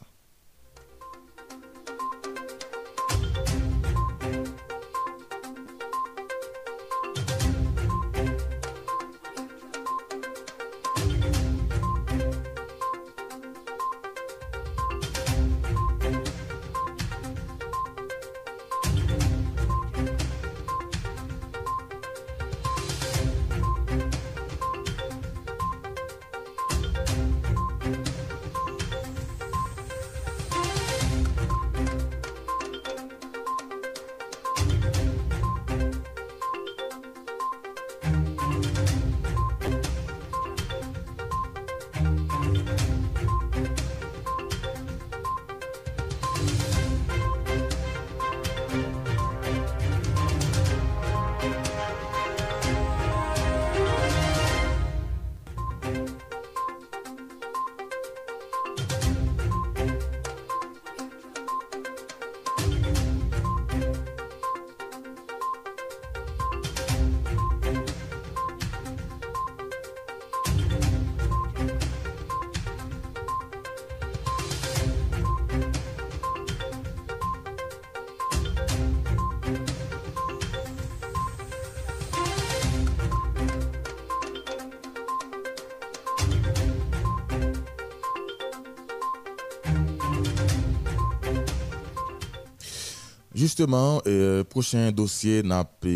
B: Justement, euh, prochain dossier n'a pas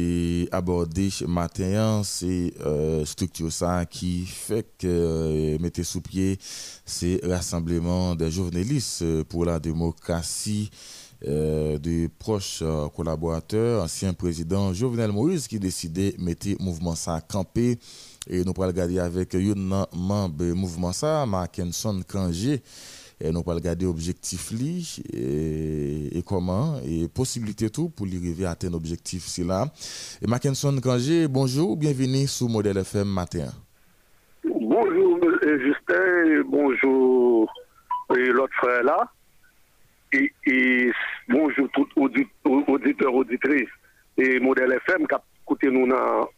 B: abordé ce matin, c'est euh, structure ça qui fait que euh, mettez sous pied c'est rassemblement des journalistes pour la démocratie euh, de proches collaborateurs, ancien président Jovenel Moïse qui décidait de mettre mouvement ça à camper. Et nous pourrons regarder avec un membre mouvement ça, Mackenson Kangé et nous allons regarder objectif li et, comment et possibilité tout pour arriver à atteindre objectif c'est là. Et Mackinson Kangé, bonjour, bienvenue sur Modèle FM matin.
V: Bonjour Justin, bonjour l'autre frère là. Et, bonjour tout auditeur auditrice et Modèle FM qui a écouté nous dans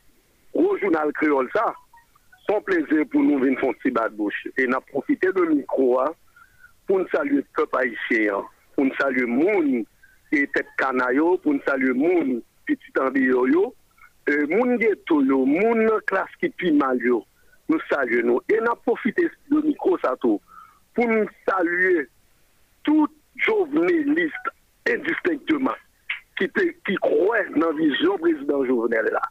V: au journal créole ça. Son plaisir pour nous venir faire un petit bas de bouche. Et n'a profité de micro hein, pour nous saluer peuple haïtien, pour nous saluer moun et tête canayo, pour nous saluer moun petit embio yo, euh, moun ghetto yo, moun classe qui pi mal. Nous saluons nous. Et n'a profité de micro ça tout pour nous saluer tout journaliste indistinctement qui qui croit dans la vision président Jovenel là,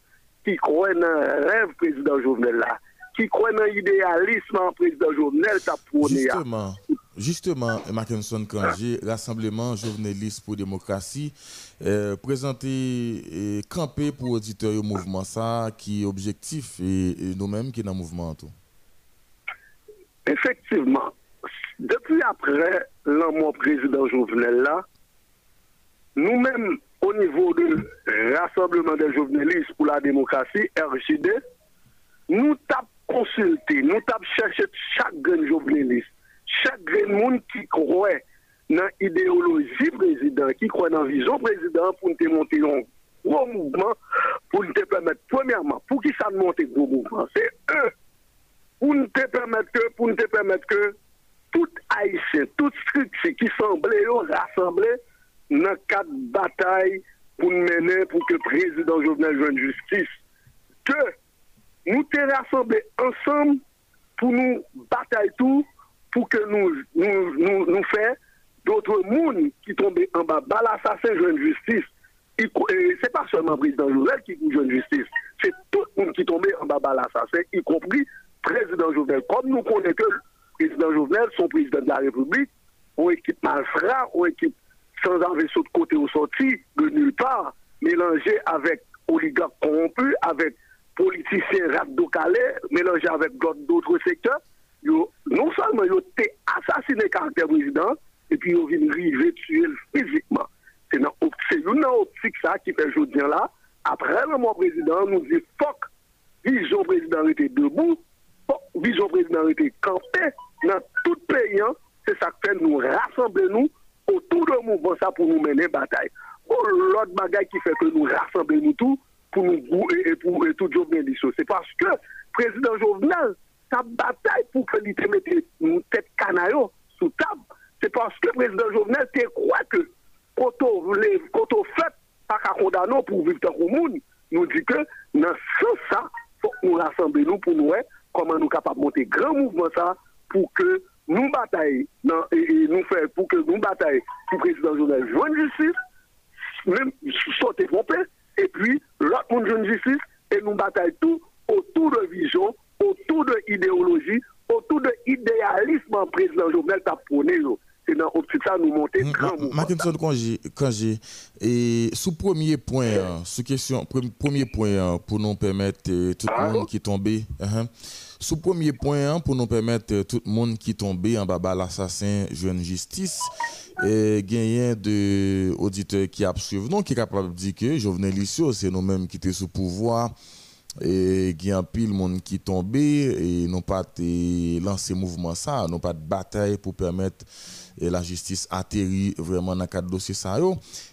V: qui croit dans le rêve président Jovenel là, qui croit dans l'idéalisme président Jovenel.
B: Justement, Mackinson Kangé, Rassemblement Journaliste pour Démocratie, euh, présenté et campé pour auditeurs au mouvement ça, qui est objectif et, nous-mêmes qui est dans le mouvement.
V: Effectivement, depuis après l'amour président Jovenel là, nous-mêmes, au niveau du Rassemblement des journalistes pour la démocratie, RJD, nous t'avons consulté, nous t'avons cherché chaque journaliste chaque monde qui croit dans l'idéologie président, qui croit dans la vision président pour nous monter un gros mouvement, pour nous permettre, premièrement, pour qui ça monte un gros mouvement, c'est eux, pour nous permettre que, pour nous permettre que tout haïtien, toute structure qui semblait rassembler dans le cadre de bataille pour nous mener pour que le président Jovenel joue justice, que nous te rassemblés ensemble pour nous batailler tout pour que nous nous, nous, nous fassions d'autres mondes qui tombent en bas. Bah, l'assassin une justice. C'est pas seulement le président Jovenel qui une justice, c'est tout le monde qui tombe en bas de l'assassin, y compris le président Jovenel. Comme nous connaissons que le président Jovenel, son président de la République, une équipe malfrat, une équipe sans un vaisseau de côté ou sorti, de nulle part, mélangé avec oligarques corrompus, avec politiciens radicalés, mélangé avec d'autres secteurs non seulement ils ont assassiné le caractère président, et puis ils ont arriver tuer physiquement. C'est une optique ça qui fait aujourd'hui là. Après le mois président, nous dit fuck, vision président était debout, fuck, vision président était campé dans tout pays. Hein. C'est ça qui fait nous rassembler nous autour de mouvement ça pour nous mener bataille. Bon, l'autre bagaille qui fait que nous rassembler nous tout pour nous et pour tout job C'est parce que président Jovenel sa bataille pour que l'État mette tête canaillon sous table, c'est parce que le président Jovenel te croit que quand on fait pas condamner pour vivre dans le monde, nous dit que dans ce ça, faut nous rassembler pour nous comment nous capables de monter grand mouvement ça pour que nous bataillons et, nous faire pour que nous bataillons pour le président Jovenel. Joue justice, même sauter trompé, et puis l'autre monde joue justice et nous bataillons tout autour de vision autour de l'idéologie, autour de l'idéalisme en président Jovenel t'a C'est dans optique ça nous monter grand mouvement.
B: Martinson quand j'ai et sous premier point hein, sous question premier point hein, pour nous permettre tout le monde qui tombé uh-huh. sous premier point pour nous permettre tout le monde qui tombé en bas l'assassin jeune justice et gagner de auditeurs qui suivi non qui est capable de dire que Jovenel Lissio c'est nous-mêmes qui étaient sous pouvoir et y a un pile monde qui tombé et non pas lancer mouvement ça non pas de bataille pour permettre et la justice atterrir vraiment dans cadre dossier ça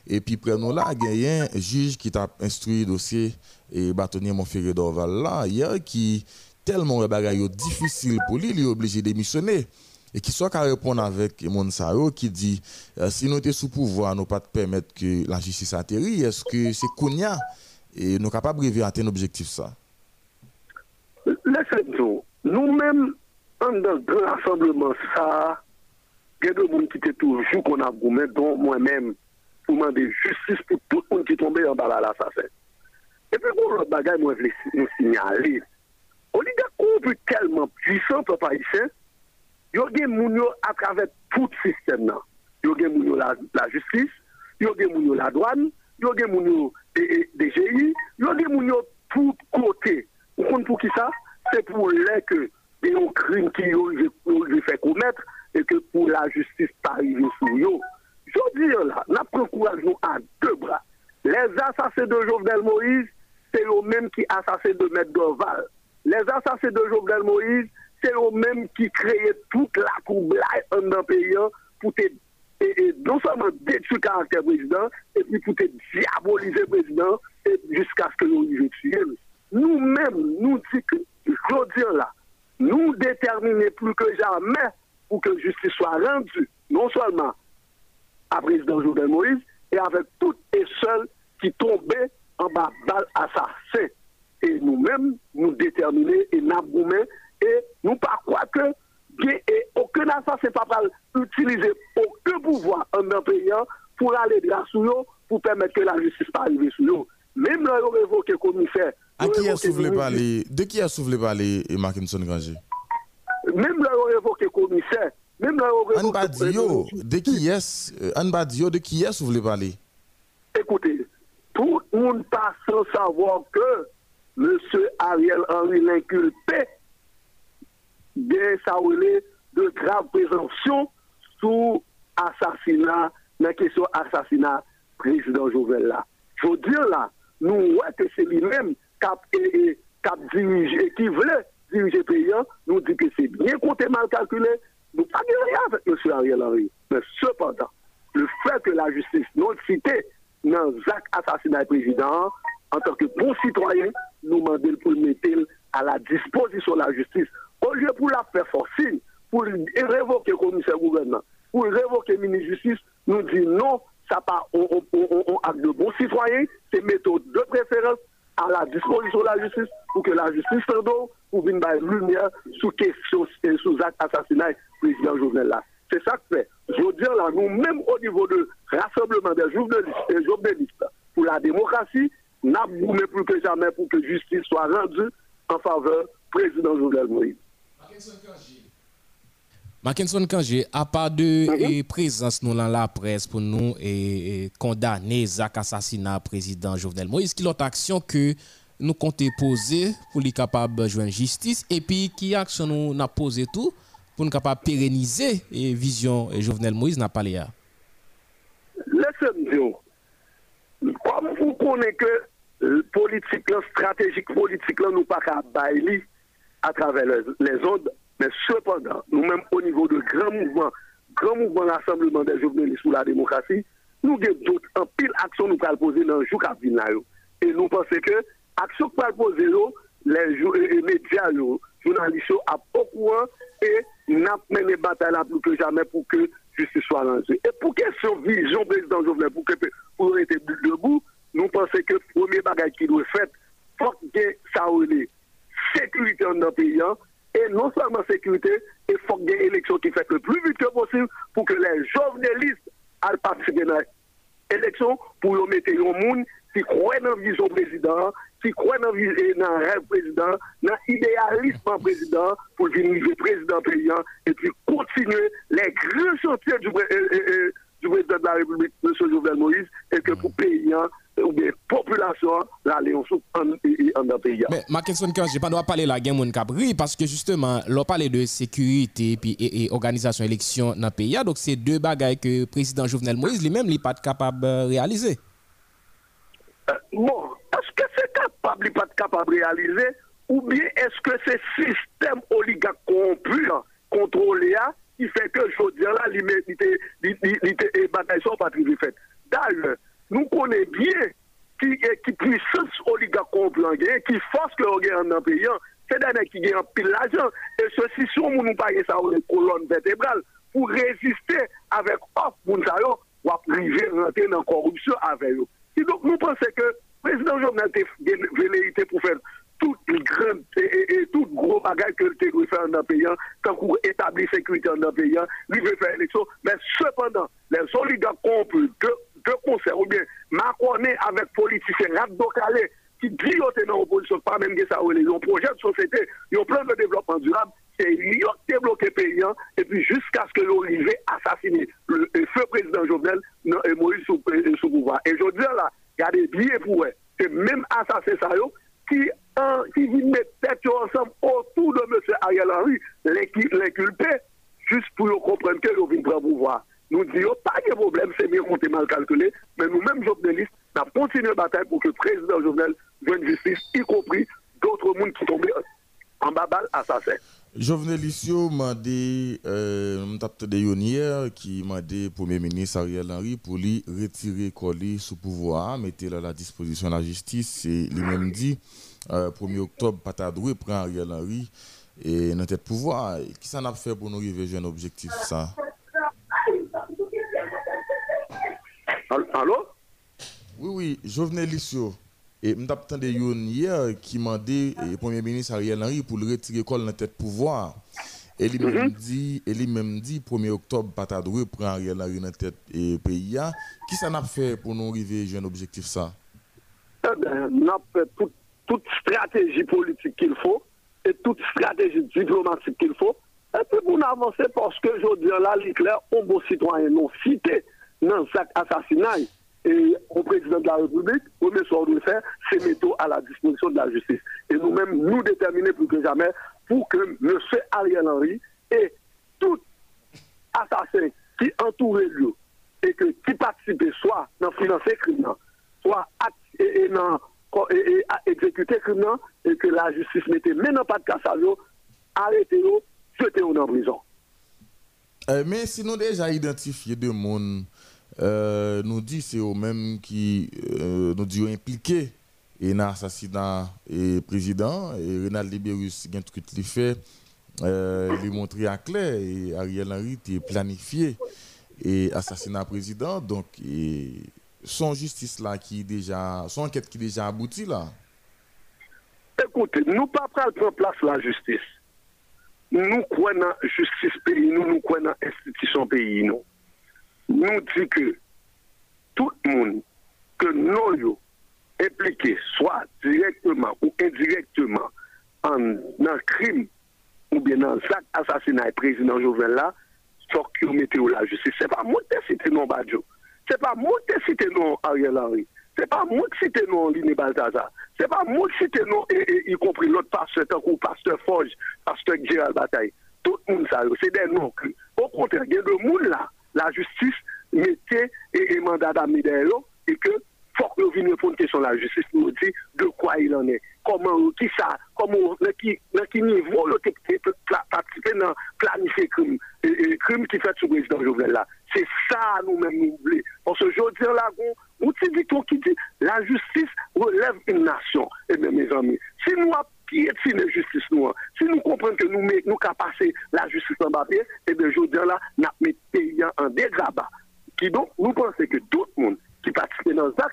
B: et puis nous là il y a un juge qui t'a instruit dossier et bâtonnier Montferré d'Orval là hier qui tellement le bagaille difficile pour lui il est obligé de démissionner. Et qui soit qu'à répondre avec mon qui dit euh, si nous sommes sous pouvoir nous pas permettre que la justice atterrit est-ce que c'est Kounia et nous capables de atteindre l'objectif ça.
V: Laissez-nous, nous-mêmes, dans le grand rassemblement, ça, il y a des gens qui étaient toujours qu'on a gommé, dont moi-même, pour demander justice pour tout le monde qui est tombé en bas de l'assassin. Et puis, pour l'autre bagage, moi, je voulais signaler. Oligarque tellement puissant, papa ici, il y a des gens à travers tout le système. Il y a des gens la justice, il y a des gens la douane, il y a des gens des GI, il y a des gens tout. Vous comprenez pour qui ça? C'est pour les que des crimes qui ont fait commettre et que pour la justice pas arriver sur eux. Je veux dire là, nous prenons courage à deux bras. Les assassins de Jovenel Moïse, c'est eux-mêmes qui assassinent de Maître Dorval. Les assassins de Jovenel Moïse, c'est eux-mêmes qui créent toute la coublaille en un pays pour te, et, non seulement détruire le caractère président, et puis pour diaboliser le président jusqu'à ce que nous le tuions. Nous-mêmes, nous disons que, je là, nous déterminer plus que jamais pour que justice soit rendue, non seulement à président Jovenel Moïse, et avec toutes et seuls qui tombaient en bas balle assassin. Et nous-mêmes, nous déterminer et nous et nous pas croire que aucun assassin pas utiliser aucun pouvoir en un pays pour aller grâce sur pour permettre que la justice pas arrive sur eux. Même là, ils révoqué commissaire.
B: À qui a soufflé parler? De qui a soufflé parler Markinson Granger
V: Même là, ils révoqué commissaire. Même là, ils
B: révoqué. De qui est Anbadio, de qui est soufflé parler?
V: Écoutez, tout le monde passe sans savoir que M. Ariel Henry l'inculpé de sa de grave présomption sous assassinat, la question assassinat président Jovel là. Je veux dire là, nous voyons que c'est lui-même qui a dirigé, qui voulait diriger le pays, nous dit que c'est bien compté, mal calculé. Nous pas rien avec M. Ariel Henry. Mais cependant, le fait que la justice non cité assassinat du président, en tant que bon citoyen, nous demandons pour le mettre à la disposition de la justice. Au lieu pour la faire forcer, pour révoquer le commissaire gouvernement, pour révoquer le ministre de la Justice, nous disons non, ça pas on, acte de bon citoyen, c'est méthode de préférence à la disposition de la justice pour que la justice pardon, pour une lumière sur question et sous acte assassinat président Jovenel là. C'est ça que fait. Je dire là, nous, même au niveau de rassemblement des journalistes pour la démocratie, nous plus que jamais pour que justice soit rendue en faveur du président Jovenel Moïse.
C: Mackinson Kangé, à part de présence nous dans la presse pour nous et, condamner Zach assassinat président Jovenel Moïse, qui l'autre action que nous comptons poser pour les capables de joindre justice et puis qui action nous n'a posé tout pour nous capable pérenniser et vision Jovenel Moïse n'a pas l'air.
V: Laissez-moi comme vous connaissez que politique stratégique politique nous pas qu'à bailler à travers les ondes mais cependant, nous-mêmes au niveau de grands mouvements, grand mouvement rassemblement des journalistes pour la démocratie, nous avons en pile action nous pouvons poser dans le jour Et nous pensons que action que nous poser les médias, les journalistes à beaucoup et nous mené la bataille plus que jamais pour que justice soit lancée. Et pour question vision président Jovenel, pour que pour être debout, nous pensons que le premier bagage qui doit être fait, faut que ça ait sécurité dans le pays, hein, et non seulement sécurité, il faut qu'il y ait une élection qui fait le plus vite que possible pour que les journalistes aillent participer à l'élection pour mettre un monde qui croit dans la vision président, qui croit dans le rêve président, dans l'idéalisme président pour venir président paysan et puis continuer les grands chantiers du, du président de la République, M. Jovenel Moïse, et que pour paysan, ou bien population la léon sou en dans pays
C: mais ma question que j'ai pas doit parler la gen moun capri parce que justement l'on parle de sécurité puis et, et, organisation élection dans le pays. Donc c'est deux bagages que le président Jovenel Moïse lui-même n'est pas capable de réaliser.
V: Euh, bon est-ce que c'est capable pas capable de réaliser? Ou bien est-ce que c'est système oligarque corrompu contrôlé qui fait que je veux dire là l'immunité les batailles sont pas très faites? D'ailleurs nous connaissons bien qui, qui puissance oligarque qui force que l'on gagne en payant, c'est des qui gagnent pile l'argent. Et ceci, si on nous paye ça une colonne vertébrale, pour résister avec offre pour ou à priver rentrer dans la corruption avec eux. Et donc, nous pensons que le président Jovenel a velléité pour faire tout grand et, tout gros bagage que le veut faire dans le pays, tant pour établir sécurité dans le pays, lui veut faire élection. Mais cependant, les oligarques que de concert ou bien Macronais avec politiciens calé qui griotent dans l'opposition, pas même que ça les projet de société, ont plan de développement durable, c'est ils ont débloqué paysan et puis jusqu'à ce que l'arrivée assassiner le, le feu président Jovenel Moïse sous, euh, pouvoir. Et je dis là, regardez bien pour eux, c'est même assassin ça qui, un, qui vient mettre tête ensemble autour de M. Ariel Henry, l'inculpé, juste pour comprendre que nous venons prendre pouvoir. Nous disons, pas de problème, c'est bien qu'on mal calculé, mais nous-mêmes, journalistes, nous continué la bataille pour que le président Jovenel vienne justice, y compris d'autres mondes qui tombent en babal assassin.
B: Jovenel Issio m'a dit, euh, hier, qui m'a dit Premier ministre Ariel Henry pour lui retirer colis sous pouvoir, mettre à la disposition de la justice. Et lui-même dit, euh, 1er octobre, Patadoué prend Ariel Henry et notre pouvoir. Qui ça a fait pour nous arriver à un objectif ça?
V: Allô?
B: Oui, oui, Jovenel Issio. Et je entendu hier qui m'a dit le Premier ministre Ariel Henry pour le retirer col dans tête pouvoir. Et lui même
V: Mhm.
B: dit, et lui même dit 1er octobre Patadoué prend Ariel Henry dans tête et pays Qui ça n'a fait pour nous arriver à un objectif ça?
V: Eh ben, on a fait tout- toute stratégie politique qu'il faut et toute stratégie diplomatique qu'il faut. Et puis pour avancer parce que je dis là, l'éclair, on beau citoyen non cité dans cet assassinat et au président de la République, premier soir de faire, c'est mettre à la disposition de la justice. Et nous-mêmes, nous déterminer plus que jamais pour que M. Ariel Henry et tout assassin qui entourait lui et que, qui participait soit dans financer crime, soit et, et et, et, exécuter crime nan, et que la justice mette maintenant pas de casse à eux, arrêtez eux, jetez eux en prison.
B: Euh, mais si nous déjà identifié deux monde, euh, nous dit c'est eux-mêmes qui euh, nous dit impliqués et dans l'assassinat et président et Renald Libérus qui a truc li fait euh, lui montrer à clair et Ariel Henry était planifié et assassinat président donc son justice là qui déjà son enquête qui déjà abouti là
V: Écoutez, nous pas prendre place la justice. Nous croyons la justice pays, nous, nous croyons dans l'institution pays. Nous disons que tout le monde que nous impliqué, soit directement ou indirectement, en le crime ou bien dans l'acte assassinat du président Jovenel là, que vous mettez la justice. Ce n'est pas moi qui cité non Badjo. Ce n'est pas moi qui cité non Ariel Henry. Ce n'est pas moi qui cité non Liné Balthazar. Ce n'est pas moi qui cité non, y compris l'autre pasteur, que pasteur Forge, pasteur Gérald Bataille. Tout le monde, ça, c'est des noms. Au contraire, il y a monde là, la justice mettait et, mandat d'amener et que faut que nous venions répondre question la justice nous dire de quoi il en est. Comment, qui ça, comment, dans qui niveau, le participer dans planifier crime, et, crime qui fait sous le président Jovenel là. C'est ça nous-mêmes nous voulons. Parce que je dis là, on dit dit qui dit la justice relève une nation. Eh bien, mes amis, si nous avons piétiné la justice, nous, si nous comprenons que nous nous passer la justice en papier, eh bien, dis là, nous mettons pays en dégrabat. Qui donc, nous pensons que tout le monde qui participe dans ça,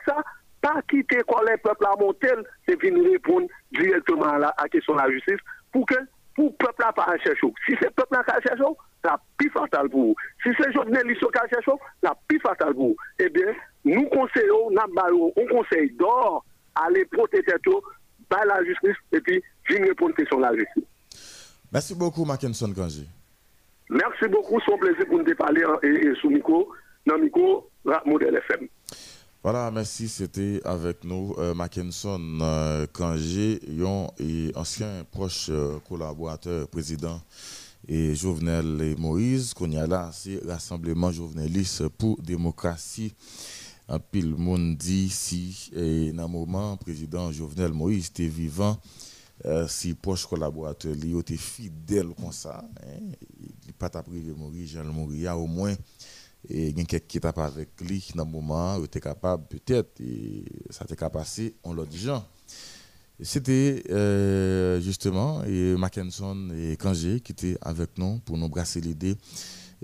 V: pas quitter quand les peuples à monter, c'est venir répondre directement à la question de la justice pour que pour le peuple à pas chercher. Si c'est le peuple à chercher, la plus fatale pour vous. Si c'est Jovenel Lisso qui a cherché, la plus fatale pour vous. Eh bien, nous conseillons, nous on conseille d'or, aller protéger tout, par la justice, et puis venir répondre la question la justice.
B: Merci beaucoup Mackinson Kanji.
V: Merci beaucoup, c'est un plaisir pour nous parler hein, et, et sous micro, dans Rap Modèle FM.
B: Voilà, merci. C'était avec nous euh, Mackinson euh, Kangé, yon, et ancien proche euh, collaborateur, président et Jovenel et Moïse. Qu'on y a là, c'est Rassemblement Joveneliste pour démocratie. Un pile monde dit si, et dans moment, président Jovenel Moïse était vivant, euh, si proche collaborateur, lui était fidèle comme ça. Hein, il pas privé mourir, Jean mourir, au moins et il y a quelqu'un qui tape avec lui dans le moment où était capable peut-être et ça t'est capable passer on l'autre gens c'était euh, justement et Mackinson et Kangé qui étaient avec nous pour nous brasser l'idée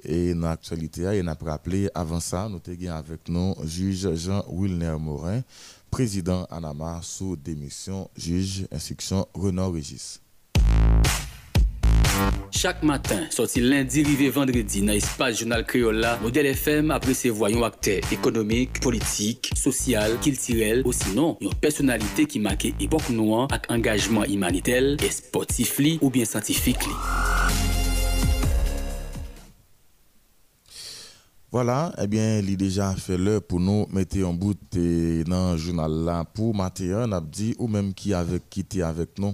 B: et dans l'actualité et n'a pas rappelé avant ça nous étions avec nous juge Jean Wilner Morin président Anama sous démission juge instruction Renaud Régis
A: Chaque matin, sorti lundi, rivé vendredi, dans l'espace journal créole là, Modèle FM après ses voyons acteurs économiques, politiques, social, culturel, ou sinon, une personnalité qui marquait époque noire avec engagement humanitaire et sportif li, ou bien scientifique. li.
B: Voilà, eh bien, il est déjà fait l'heure pour nous mettre en bout dans le journal là pour matin, on ou même qui avait quitté avec nous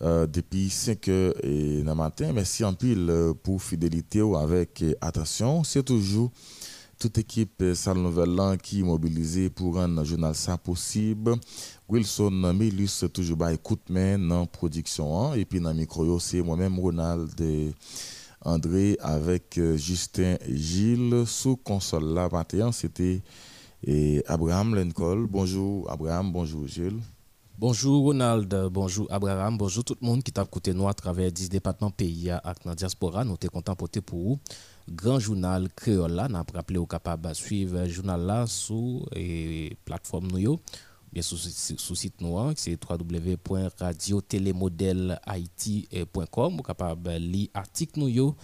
B: euh, depuis 5 heures et le matin. Merci en pile euh, pour fidélité ou avec eh, attention. C'est toujours toute équipe Salle Nouvelle qui est mobilisée pour rendre le journal ça possible. Wilson Milus toujours bah écoute main dans production hein. et puis dans le micro c'est moi-même Ronald André avec euh, Justin Gilles sous console là matin c'était et Abraham Lincoln. Bonjour Abraham, bonjour Gilles.
C: Bonjour Ronald, bonjour Abraham, bonjour tout le monde qui t'a écouté nous à travers 10 départements pays à la diaspora. Nous sommes contents porter pour vous. Grand journal créole là, n'a rappelé au capable de suivre le journal là sur et plateforme nous. Bien sur sur site nous hein, c'est www.radiotélémodèlehaïti.com vous capable lire article nous yo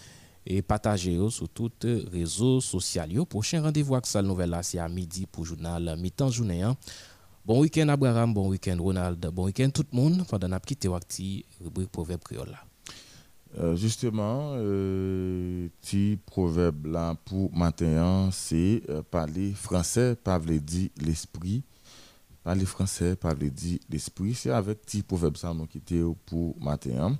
C: et partager sur tous les réseaux sociaux. Prochain rendez-vous avec ça nouvelle c'est à midi pour journal mi-temps journée. hein. Bon week-end Abraham, bon week-end Ronald, bon week-end tout le monde pendant n'a quitté wakti rubrique proverbe créole.
B: Euh, justement, euh, petit proverbe là pour matin, c'est euh, parler français, pas dire l'esprit. Parler français, veut dire l'esprit. C'est avec petit proverbe ça nous quitter pour matin.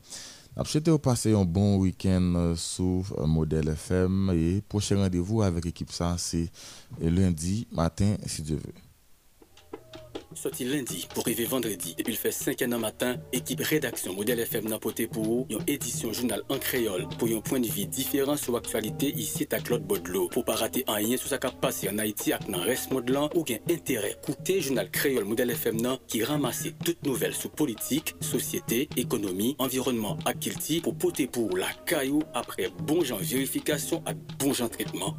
B: Je souhaite vous passer un bon week-end euh, sur euh, Modèle FM et prochain rendez-vous avec l'équipe ça c'est euh, lundi matin si Dieu veut.
A: Sorti lundi pour arriver vendredi. Depuis le fait 5 an matin, équipe rédaction Modèle FM n'a poté pour une édition journal en créole pour un point de vue différent sur l'actualité ici à Claude Baudelot. Pour pas rater un lien sur sa cap passé en Haïti avec dans reste modelant ou intérêt. Coûter journal créole Modèle FM qui ramasse toutes nouvelles sur politique, société, économie, environnement à pour poter pour la caillou après bon genre vérification et bon genre traitement.